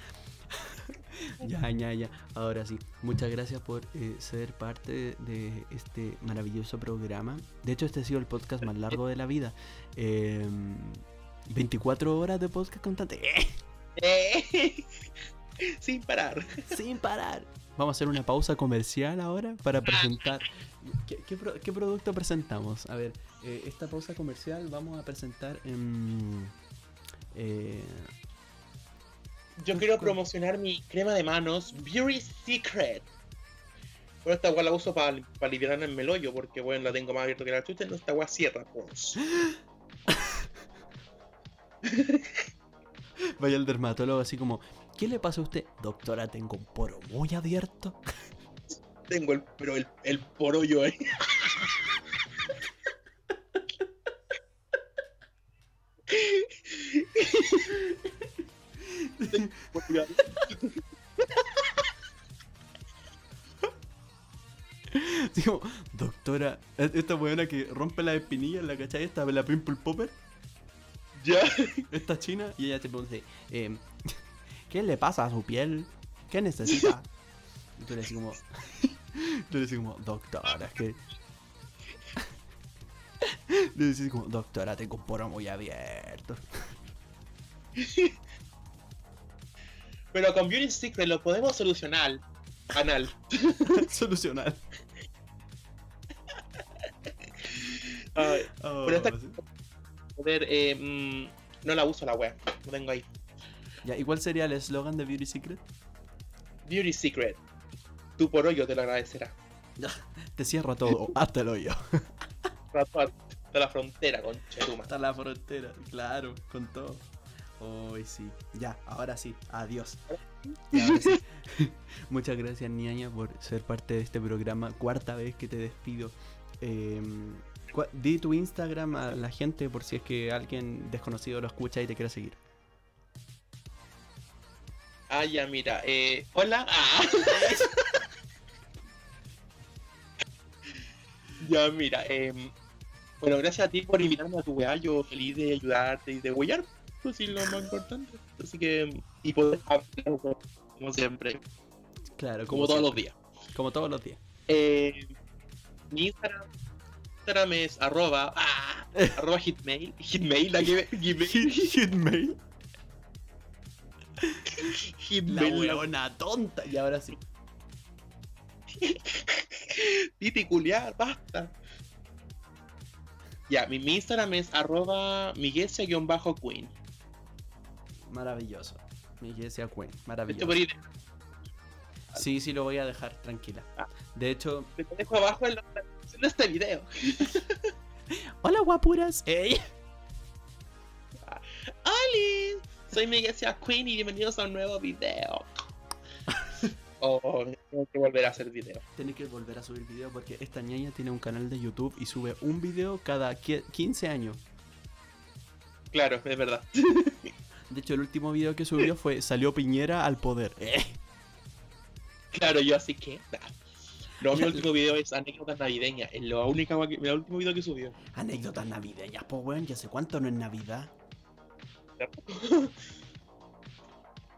ya, ya, ya. Ahora sí. Muchas gracias por eh, ser parte de, de este maravilloso programa. De hecho, este ha sido el podcast más largo de la vida. Eh, 24 horas de podcast constante. Eh, Sin parar. sin parar. Vamos a hacer una pausa comercial ahora para presentar. ¿Qué, qué pro- qué producto presentamos? A ver, eh, esta pausa comercial vamos a presentar en. eh, Yo quiero promocionar mi crema de manos Beauty Secret. Bueno, esta agua la uso para aliviar el melollo porque, bueno, la tengo más abierta que la chucha. No, esta agua cierra, pues. vaya el dermatólogo así como. ¿Qué le pasa a usted? Doctora, tengo un poro muy abierto. Tengo el, pero el, el porollo ahí. Así como, doctora, esta buena que rompe la espinilla, la cachai, esta la pimple popper, ya. esta china, y ella te pregunta, eh, ¿qué le pasa a su piel? ¿Qué necesita? Y tú le dices como, le dices como, doctora, es que... Le dices como, doctora, tengo un poro muy abierto. Pero con Beauty Secret lo podemos solucionar. Anal. Solucionar. Ay, Oh, Pero esta- sí. poder, eh, mm, no la uso la wea. No tengo ahí. Ya, ¿y cuál sería el eslogan de Beauty Secret? Beauty Secret. Tu porollo te lo agradecerá. Te cierra todo, hasta el hoyo. De la frontera, con Chetuma. Hasta la frontera, claro, con todo. Hoy sí. Ya, ahora sí, adiós. Y ahora sí. Muchas gracias, Niña, por ser parte de este programa. Cuarta vez que te despido. Eh, di tu Instagram a la gente por si es que alguien desconocido lo escucha y te quiere seguir. Ah, ya, mira. Eh, hola. Ah. ya, mira. em, bueno, gracias a ti por invitarme a tu weá. Yo feliz de ayudarte y de huellar. Pues sí, lo más importante. Así que. Y poder hablar como siempre. Claro, Como todos los días. Como todos los días. Eh, mi Instagram, Instagram es arroba, ah, arroba hitmail, hitmail, la que Hitmail. La hitmail, la huevona tonta. Y ahora sí. Titi culiar, basta. Ya, mi, mi Instagram es arroba miguesia-queen. Maravilloso. Miguel sea Queen. Maravilloso. Sí, sí, lo voy a dejar, tranquila. Ah. De hecho, te dejo abajo en la descripción de este video. hola guapuras. ¡Ey! ¡Hola! Soy Miguesia Queen y bienvenidos a un nuevo video. Oh, tengo que volver a hacer video. Tenés que volver a subir video porque esta ñaña tiene un canal de YouTube y sube un video cada qui- 15 años. Claro, es verdad. De hecho, el último video que subió fue Salió Piñera al poder. ¡Eh! Claro, yo así que. No, mi último video es anécdotas navideñas. Es la única gua- el último video que subió. Anécdotas navideñas, pues weón, ya sé cuánto no es Navidad.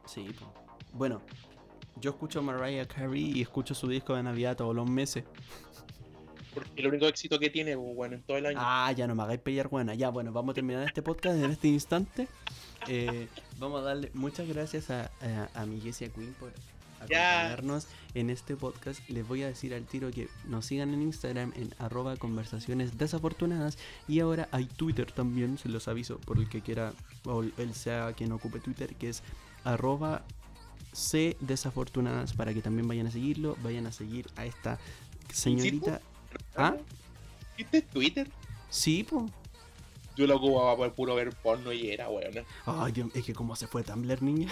Sí, pues. Bueno, Yo escucho Mariah Carey y escucho su disco de Navidad todos los meses. Porque el único éxito que tiene, pues, bueno, en todo el año. Ah, ya no me hagáis pelear, buena. Ya, bueno, vamos a terminar este podcast en este instante. Eh, vamos a darle muchas gracias a, a, a mi Jessia Queen por acompañarnos en este podcast. Les voy a decir al tiro que nos sigan en Instagram en arroba conversaciones desafortunadas. Y ahora hay Twitter también, se los aviso por el que quiera, o el sea quien ocupe Twitter, que es arroba C desafortunadas para que también vayan a seguirlo, vayan a seguir a esta señorita. ¿Ah? ¿Viste Twitter? Sí, pues. Yo lo ocupaba por puro ver porno y era bueno. Ay, Dios, es que como se fue Tumblr, niña.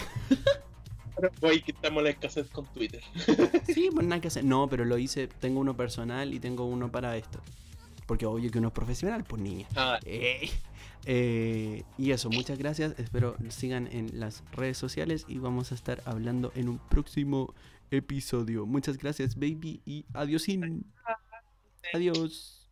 Pero hoy en la escasez con Twitter. Sí, pues nada que hacer. No, pero lo hice, tengo uno personal y tengo uno para esto. Porque obvio que uno es profesional, pues niña. Ah, Eh, eh, y eso, muchas gracias. Espero sigan en las redes sociales y vamos a estar hablando en un próximo episodio. Muchas gracias, baby, y adiós. Adiós.